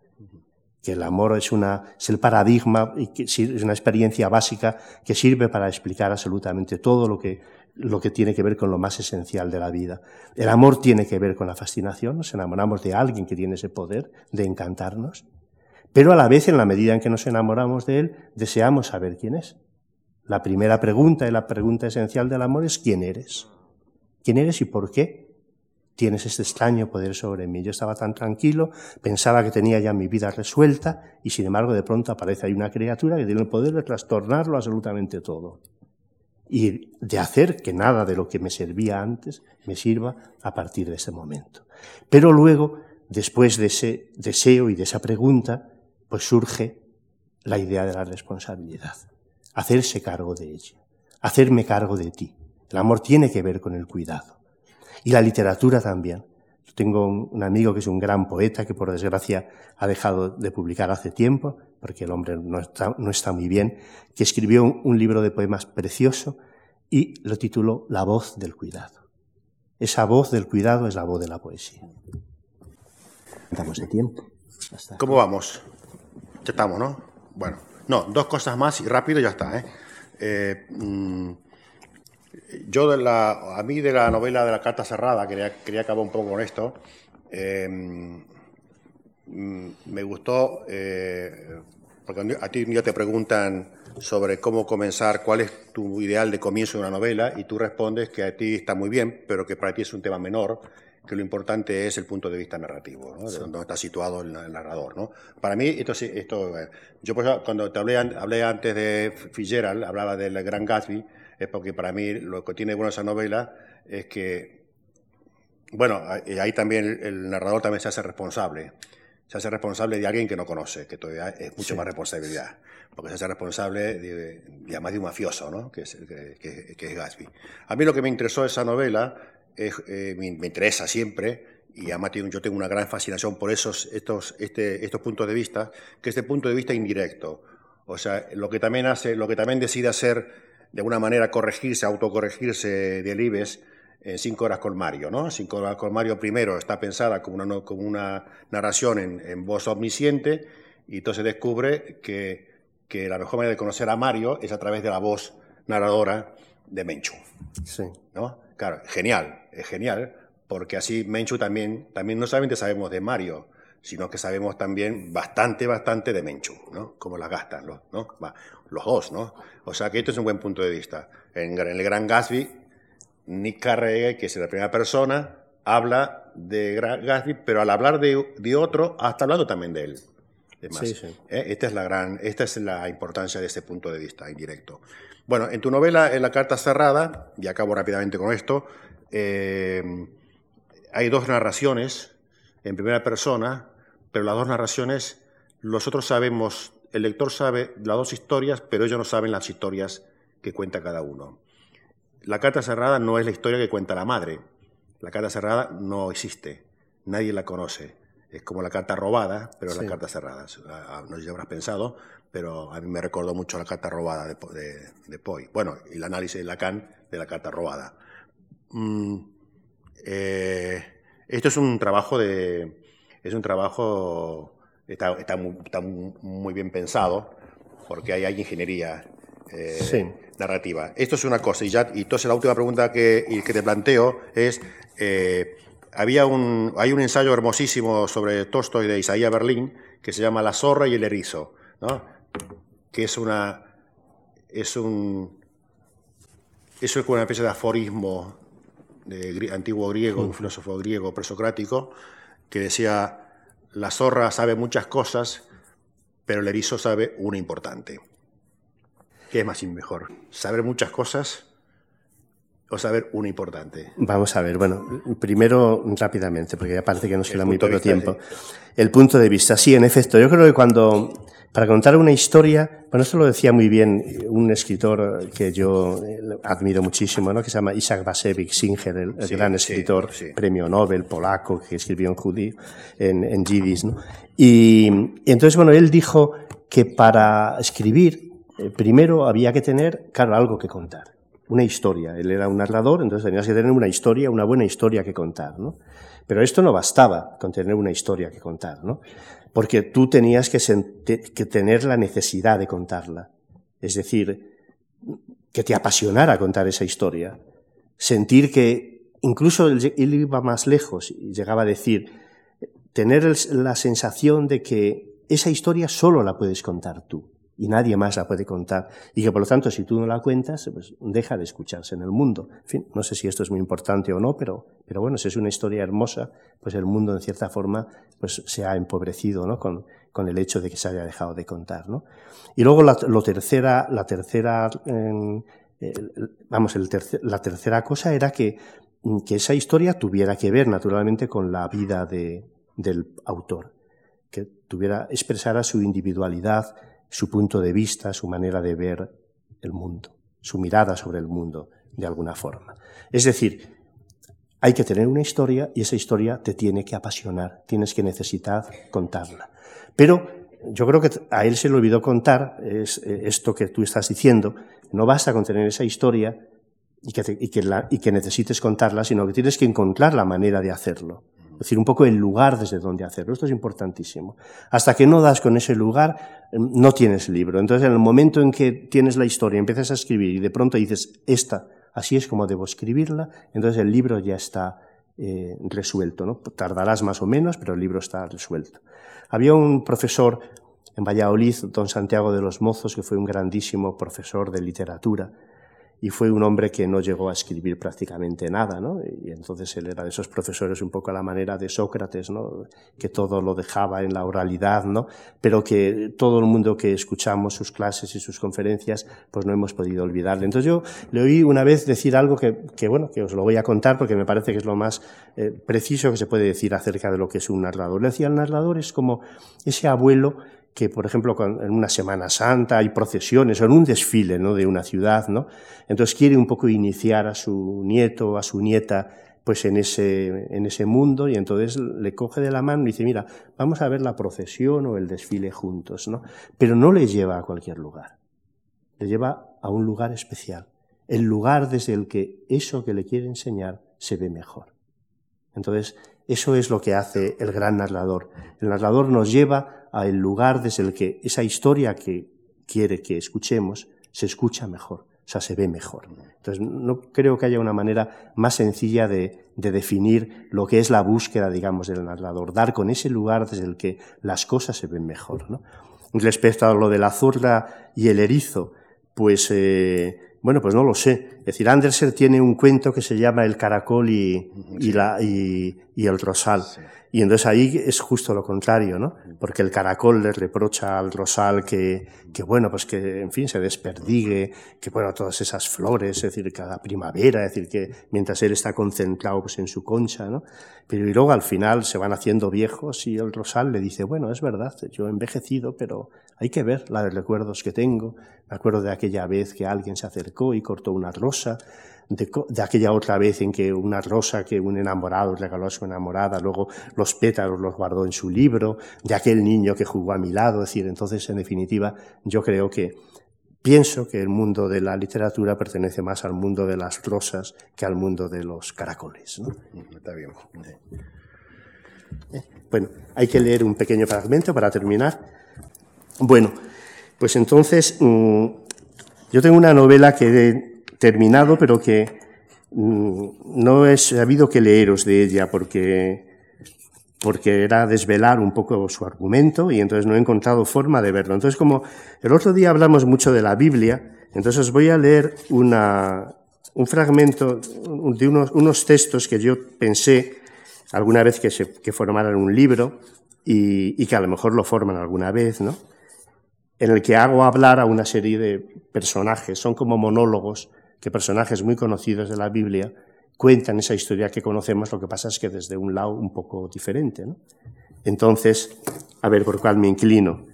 Speaker 2: Que el amor es, una, es el paradigma y es una experiencia básica que sirve para explicar absolutamente todo lo que, lo que tiene que ver con lo más esencial de la vida. El amor tiene que ver con la fascinación, nos enamoramos de alguien que tiene ese poder de encantarnos. Pero a la vez, en la medida en que nos enamoramos de Él, deseamos saber quién es. La primera pregunta y la pregunta esencial del amor es ¿quién eres? ¿Quién eres y por qué tienes este extraño poder sobre mí? Yo estaba tan tranquilo, pensaba que tenía ya mi vida resuelta y sin embargo de pronto aparece ahí una criatura que tiene el poder de trastornarlo absolutamente todo y de hacer que nada de lo que me servía antes me sirva a partir de ese momento. Pero luego, después de ese deseo y de esa pregunta, pues surge la idea de la responsabilidad, hacerse cargo de ella, hacerme cargo de ti. El amor tiene que ver con el cuidado. Y la literatura también. Yo tengo un, amigo que es un gran poeta que por desgracia ha dejado de publicar hace tiempo, porque el hombre no está, no está muy bien, que escribió un, un libro de poemas precioso y lo tituló La voz del cuidado. Esa voz del cuidado es la voz de la poesía. Damos de tiempo.
Speaker 1: ¿Cómo vamos? estamos, ¿no? Bueno, no, dos cosas más y rápido ya está. ¿eh? eh mm, Yo, de la, a mí de la novela de la carta cerrada, quería, quería acabar un poco con esto, eh, me gustó, eh, porque a ti ya te preguntan sobre cómo comenzar, cuál es tu ideal de comienzo de una novela, y tú respondes que a ti está muy bien, pero que para ti es un tema menor, que lo importante es el punto de vista narrativo, ¿no? de dónde está situado el, narrador. ¿no? Para mí, esto, esto eh, yo cuando te hablé, hablé antes de Fitzgerald, hablaba del Gran Gatsby, es porque para mí lo que tiene bueno esa novela es que, bueno, ahí también el, narrador también se hace responsable. Se hace responsable de alguien que no conoce, que todavía es mucho más responsabilidad, porque se hace responsable de, además de un mafioso, ¿no? que, es, que, es Gatsby. A mí lo que me interesó de esa novela, es, eh, me, interesa siempre, y además yo tengo una gran fascinación por esos, estos, este, estos puntos de vista, que es el punto de vista indirecto. O sea, lo que también hace, lo que también decide hacer de alguna manera corregirse, autocorregirse de Libes en Cinco horas con Mario. ¿no? Cinco horas con Mario primero está pensada como una, como una narración en, voz omnisciente y entonces descubre que, que, la mejor manera de conocer a Mario es a través de la voz narradora de Menchu.
Speaker 2: Sí.
Speaker 1: ¿no? Claro, genial, es genial, porque así Menchu también, también no solamente sabemos de Mario, sino que sabemos también bastante, bastante de Menchu, ¿no? Cómo las gastan los, ¿no? Los dos, ¿no? O sea que esto es un buen punto de vista. En, el Gran Gatsby, Nick Carrey, que es la primera persona, habla de Gatsby, pero al hablar de, de otro, está hablando también de él. Sí, sí. ¿eh? Esta es la gran, esta es la importancia de este punto de vista indirecto. Bueno, en tu novela, en la carta cerrada, y acabo rápidamente con esto, eh, hay dos narraciones en primera persona, pero las dos narraciones, nosotros sabemos, el lector sabe las dos historias, pero ellos no saben las historias que cuenta cada uno. La carta cerrada no es la historia que cuenta la madre. La carta cerrada no existe, nadie la conoce. Es como la carta robada, pero la carta cerrada. No sé si habrás pensado, pero a mí me recordó mucho la carta robada de, de, de Poi. Bueno, y el análisis de Lacan de la carta robada. Mm, eh, esto es un trabajo de. Es un trabajo. Está, está, muy, bien pensado, porque ahí hay ingeniería eh, narrativa. Esto es una cosa, y ya, y entonces la última pregunta que, que te planteo es. Eh, había un, hay un ensayo hermosísimo sobre Tolstoy de Isaías Berlín que se llama La zorra y el erizo, ¿no? que es una es un es una especie de aforismo de antiguo griego, un filósofo griego presocrático, que decía, la zorra sabe muchas cosas, pero el erizo sabe una importante. ¿Qué es más y mejor? ¿Saber muchas cosas o saber una importante?
Speaker 2: Vamos a ver, bueno, primero rápidamente, porque ya parece que nos queda muy poco tiempo. El punto de vista, sí, en efecto, yo creo que cuando para contar una historia, bueno, esto lo decía muy bien un escritor que yo eh, admiro muchísimo, ¿no? que se llama Isaac Bashevis Singer, el, gran escritor, premio Nobel polaco, que escribió en judío, en, en Yiddish, ¿no? Y, entonces, bueno, él dijo que para escribir, eh, primero había que tener, claro, algo que contar, una historia. Él era un narrador, entonces tenías que tener una historia, una buena historia que contar, ¿no? Pero esto no bastaba con tener una historia que contar, ¿no? porque tú tenías que, tener la necesidad de contarla. Es decir, que te apasionara contar esa historia. Sentir que incluso él, iba más lejos y llegaba a decir, tener la sensación de que esa historia solo la puedes contar tú y nadie más la puede contar. Y que por lo tanto, si tú no la cuentas, pues deja de escucharse en el mundo. En fin, no sé si esto es muy importante o no, pero, pero bueno, si es una historia hermosa, pues el mundo en cierta forma pues se ha empobrecido ¿no? con, con el hecho de que se haya dejado de contar. ¿no? Y luego la, tercera, la tercera, eh, vamos, el la tercera cosa era que, que esa historia tuviera que ver naturalmente con la vida de, del autor, que tuviera, expresara su individualidad, su punto de vista, su manera de ver el mundo, su mirada sobre el mundo, de alguna forma. Es decir, hay que tener una historia y esa historia te tiene que apasionar, tienes que necesitar contarla. Pero yo creo que a él se le olvidó contar es, eh, esto que tú estás diciendo. No basta con tener esa historia y que, necesites contarla, sino que tienes que encontrar la manera de hacerlo. Es decir, un poco el lugar desde donde hacerlo. Esto es importantísimo. Hasta que no das con ese lugar, em, no tienes libro. Entonces, en el momento en que tienes la historia, empiezas a escribir y de pronto dices, esta así es como debo escribirla, entonces el libro ya está eh, resuelto. ¿no? Tardarás más o menos, pero el libro está resuelto. Había un profesor en Valladolid, don Santiago de los Mozos, que fue un grandísimo profesor de literatura, y fue un hombre que no llegó a escribir prácticamente nada, ¿no? Y entonces él era de esos profesores un poco a la manera de Sócrates, ¿no? Que todo lo dejaba en la oralidad, ¿no? Pero que todo el mundo que escuchamos sus clases y sus conferencias, pues no hemos podido olvidarle. Entonces yo le oí una vez decir algo que, que bueno, que os lo voy a contar porque me parece que es lo más eh, preciso que se puede decir acerca de lo que es un narrador. Le decía, el narrador es como ese abuelo que, por ejemplo, en una Semana Santa hay procesiones o en un desfile ¿no? de una ciudad, ¿no? Entonces quiere un poco iniciar a su nieto a su nieta pues en ese, en ese mundo y entonces le coge de la mano y dice, mira, vamos a ver la procesión o el desfile juntos, ¿no? Pero no le lleva a cualquier lugar, le lleva a un lugar especial, el lugar desde el que eso que le quiere enseñar se ve mejor. Entonces, eso es lo que hace el gran narrador. El narrador nos lleva al lugar desde el que esa historia que quiere que escuchemos se escucha mejor, o sea, se ve mejor. Entonces, no creo que haya una manera más sencilla de, definir lo que es la búsqueda, digamos, del narrador, dar con ese lugar desde el que las cosas se ven mejor. ¿no? Respecto a lo de la zurda y el erizo, pues, eh, bueno, pues no lo sé. Es decir, Andersen tiene un cuento que se llama El caracol y, la, y, el rosal. Y entonces ahí es justo lo contrario, ¿no? Porque el caracol le reprocha al rosal que, que, bueno, pues que, en fin, se desperdigue, que, bueno, todas esas flores, es decir, cada primavera, es decir, que mientras él está concentrado pues en su concha, ¿no? Pero y luego al final se van haciendo viejos y el rosal le dice, bueno, es verdad, yo he envejecido, pero hay que ver la de recuerdos que tengo. Me acuerdo de aquella vez que alguien se acercó y cortó una rosa, de, aquella otra vez en que una rosa que un enamorado regaló a su enamorada, luego los pétalos los guardó en su libro, de aquel niño que jugó a mi lado, es decir, entonces, en definitiva, yo creo que pienso que el mundo de la literatura pertenece más al mundo de las rosas que al mundo de los caracoles. ¿no? Está bien. Eh, bueno, hay que leer un pequeño fragmento para terminar. Bueno, pues entonces, mm, yo tengo una novela que terminado, pero que mm, no he sabido que leeros de ella porque, porque era desvelar un poco su argumento y entonces no he encontrado forma de verlo. Entonces, como el otro día hablamos mucho de la Biblia, entonces os voy a leer una, un fragmento de unos, unos, textos que yo pensé alguna vez que, se, que formaran un libro y, y que a lo mejor lo forman alguna vez, ¿no? en el que hago hablar a una serie de personajes, son como monólogos que personajes muy conocidos de la Biblia cuentan esa historia que conocemos, lo que pasa es que desde un lado un poco diferente. ¿no? Entonces, a ver por cuál me inclino.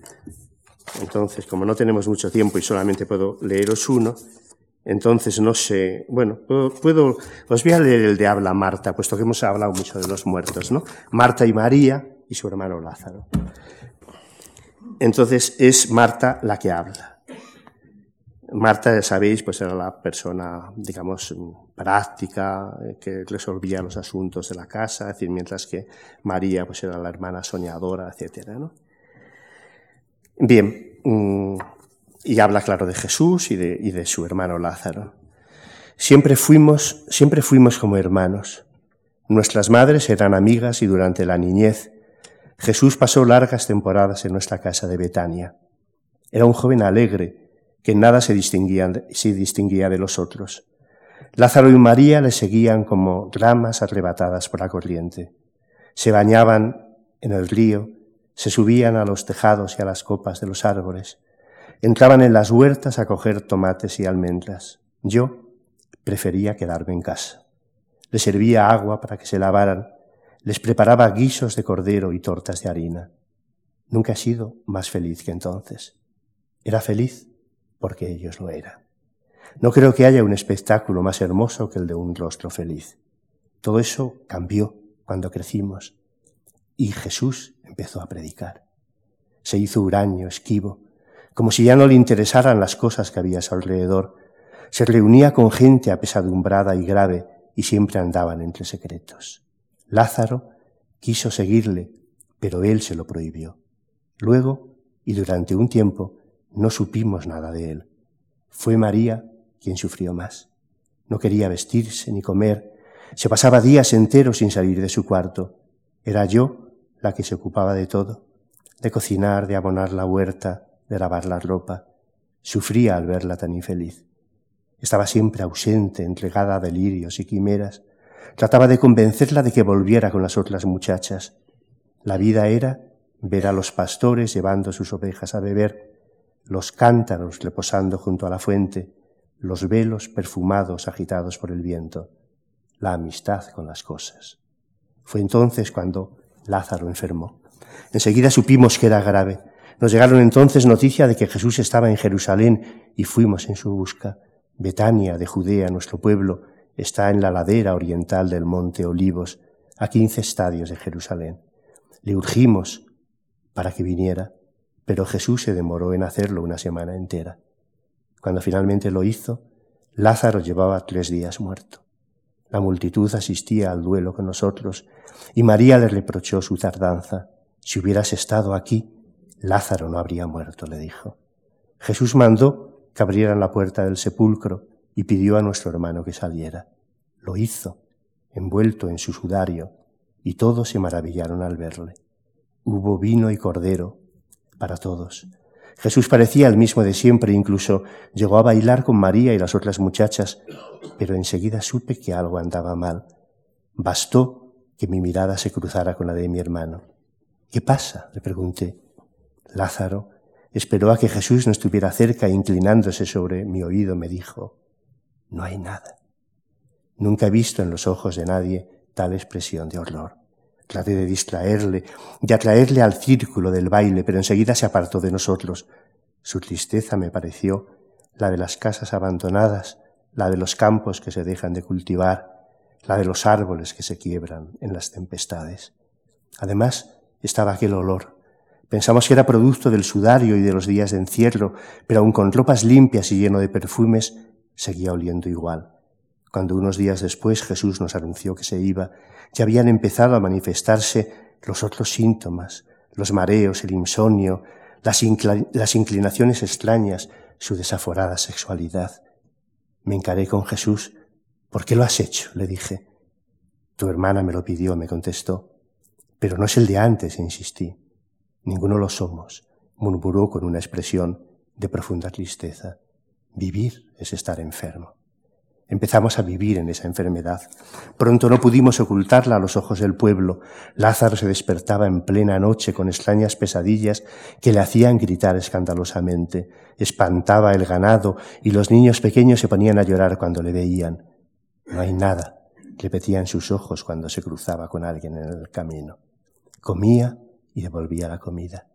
Speaker 2: Entonces, como no tenemos mucho tiempo y solamente puedo leeros uno, entonces no sé, bueno, puedo, os voy a leer el de habla Marta, puesto que hemos hablado mucho de los muertos, ¿no? Marta y María y su hermano Lázaro. Entonces es Marta la que habla. Marta, ya sabéis, pues era la persona, digamos, práctica, eh, que resolvía los asuntos de la casa, decir, mientras que María, pues era la hermana soñadora, etcétera, ¿no? Bien, mm, y habla, claro, de Jesús y de, y de su hermano Lázaro. Siempre fuimos, siempre fuimos como hermanos. Nuestras madres eran amigas y durante la niñez Jesús pasó largas temporadas en nuestra casa de Betania. Era un joven alegre, que nada se distinguía, se distinguía de los otros. Lázaro y María le seguían como ramas arrebatadas por la corriente. Se bañaban en el río, se subían a los tejados y a las copas de los árboles, entraban en las huertas a coger tomates y almendras. Yo prefería quedarme en casa. Les servía agua para que se lavaran, les preparaba guisos de cordero y tortas de harina. Nunca he sido más feliz que entonces. Era feliz porque ellos lo eran. No creo que haya un espectáculo más hermoso que el de un rostro feliz. Todo eso cambió cuando crecimos y Jesús empezó a predicar. Se hizo huraño, esquivo, como si ya no le interesaran las cosas que había a su alrededor. Se reunía con gente apesadumbrada y grave y siempre andaban entre secretos. Lázaro quiso seguirle, pero él se lo prohibió. Luego, y durante un tiempo, no supimos nada de él. Fue María quien sufrió más. No quería vestirse ni comer. Se pasaba días enteros sin salir de su cuarto. Era yo la que se ocupaba de todo, de cocinar, de abonar la huerta, de lavar la ropa. Sufría al verla tan infeliz. Estaba siempre ausente, entregada a delirios y quimeras. Trataba de convencerla de que volviera con las otras muchachas. La vida era ver a los pastores llevando sus ovejas a beber, los cántaros reposando junto a la fuente, los velos perfumados agitados por el viento, la amistad con las cosas. Fue entonces cuando Lázaro enfermó. Enseguida supimos que era grave. Nos llegaron entonces noticia de que Jesús estaba en Jerusalén y fuimos en su busca. Betania de Judea, nuestro pueblo, está en la ladera oriental del monte Olivos, a quince estadios de Jerusalén. Le urgimos para que viniera, pero Jesús se demoró en hacerlo una semana entera. Cuando finalmente lo hizo, Lázaro llevaba tres días muerto. La multitud asistía al duelo con nosotros y María le reprochó su tardanza. Si hubieras estado aquí, Lázaro no habría muerto, le dijo. Jesús mandó que abrieran la puerta del sepulcro y pidió a nuestro hermano que saliera. Lo hizo, envuelto en su sudario, y todos se maravillaron al verle. Hubo vino y cordero para todos. Jesús parecía el mismo de siempre, incluso llegó a bailar con María y las otras muchachas, pero enseguida supe que algo andaba mal. Bastó que mi mirada se cruzara con la de mi hermano. ¿Qué pasa? le pregunté. Lázaro esperó a que Jesús no estuviera cerca e inclinándose sobre mi oído me dijo, no hay nada. Nunca he visto en los ojos de nadie tal expresión de horror. Traté de distraerle, de atraerle al círculo del baile, pero enseguida se apartó de nosotros. Su tristeza me pareció la de las casas abandonadas, la de los campos que se dejan de cultivar, la de los árboles que se quiebran en las tempestades. Además, estaba aquel olor. Pensamos que era producto del sudario y de los días de encierro, pero aun con ropas limpias y lleno de perfumes, seguía oliendo igual. Cuando unos días después Jesús nos anunció que se iba, ya habían empezado a manifestarse los otros síntomas, los mareos, el insomnio, las, las inclinaciones extrañas, su desaforada sexualidad. Me encaré con Jesús. ¿Por qué lo has hecho? le dije. Tu hermana me lo pidió, me contestó. Pero no es el de antes, insistí. Ninguno lo somos, murmuró con una expresión de profunda tristeza. Vivir es estar enfermo. Empezamos a vivir en esa enfermedad. Pronto no pudimos ocultarla a los ojos del pueblo. Lázaro se despertaba en plena noche con extrañas pesadillas que le hacían gritar escandalosamente. Espantaba el ganado y los niños pequeños se ponían a llorar cuando le veían. No hay nada, repetían sus ojos cuando se cruzaba con alguien en el camino. Comía y devolvía la comida.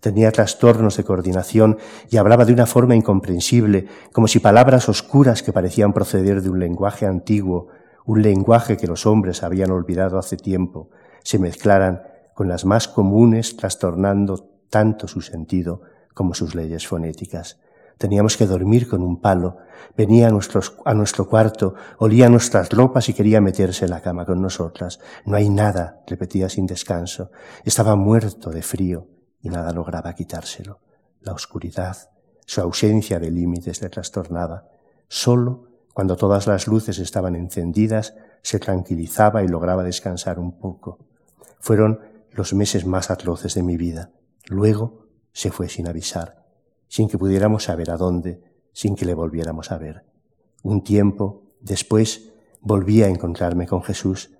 Speaker 2: Tenía trastornos de coordinación y hablaba de una forma incomprensible, como si palabras oscuras que parecían proceder de un lenguaje antiguo, un lenguaje que los hombres habían olvidado hace tiempo, se mezclaran con las más comunes, trastornando tanto su sentido como sus leyes fonéticas. Teníamos que dormir con un palo. Venía a, a nuestro cuarto, olía nuestras ropas y quería meterse en la cama con nosotras. No hay nada, repetía sin descanso. Estaba muerto de frío y nada lograba quitárselo. La oscuridad, su ausencia de límites le trastornaba. Solo cuando todas las luces estaban encendidas, se tranquilizaba y lograba descansar un poco. Fueron los meses más atroces de mi vida. Luego se fue sin avisar, sin que pudiéramos saber a dónde, sin que le volviéramos a ver. Un tiempo después volví a encontrarme con Jesús.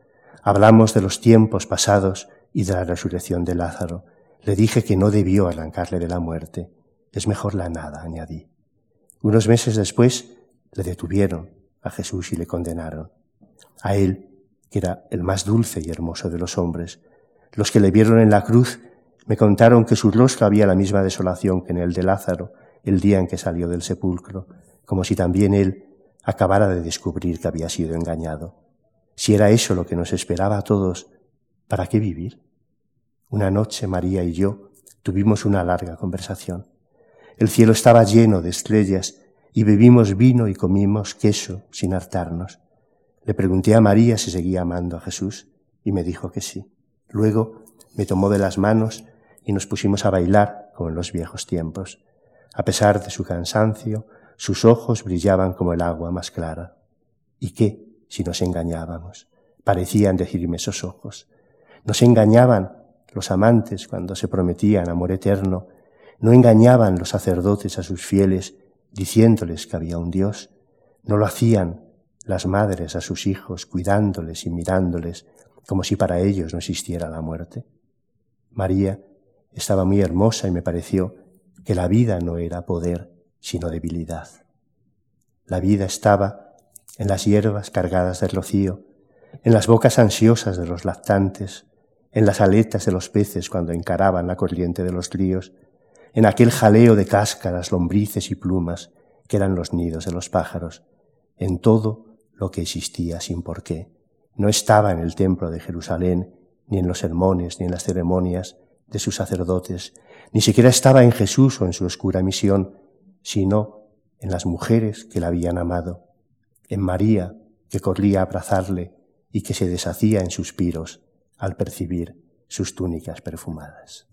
Speaker 2: Hablamos de los tiempos pasados y de la resurrección de Lázaro. Le dije que no debió arrancarle de la muerte. Es mejor la nada, añadí. Unos meses después le detuvieron a Jesús y le condenaron. A él, que era el más dulce y hermoso de los hombres. Los que le vieron en la cruz me contaron que su rostro había la misma desolación que en el de Lázaro el día en que salió del sepulcro, como si también él acabara de descubrir que había sido engañado. Si era eso lo que nos esperaba a todos, ¿para qué vivir? Una noche María y yo tuvimos una larga conversación. El cielo estaba lleno de estrellas y bebimos vino y comimos queso sin hartarnos. Le pregunté a María si seguía amando a Jesús y me dijo que sí. Luego me tomó de las manos y nos pusimos a bailar como en los viejos tiempos. A pesar de su cansancio, sus ojos brillaban como el agua más clara. ¿Y qué si nos engañábamos? Parecían decirme esos ojos. Nos engañaban los amantes cuando se prometían amor eterno. No engañaban los sacerdotes a sus fieles diciéndoles que había un Dios. No lo hacían las madres a sus hijos cuidándoles y mirándoles como si para ellos no existiera la muerte. María estaba muy hermosa y me pareció que la vida no era poder, sino debilidad. La vida estaba en las hierbas cargadas de rocío, en las bocas ansiosas de los lactantes, en las aletas de los peces cuando encaraban la corriente de los ríos, en aquel jaleo de cáscaras, lombrices y plumas que eran los nidos de los pájaros, en todo lo que existía sin por qué. No estaba en el templo de Jerusalén, ni en los sermones, ni en las ceremonias de sus sacerdotes, ni siquiera estaba en Jesús o en su oscura misión, sino en las mujeres que la habían amado, en María, que corría a abrazarle y que se deshacía en suspiros al percibir sus túnicas perfumadas.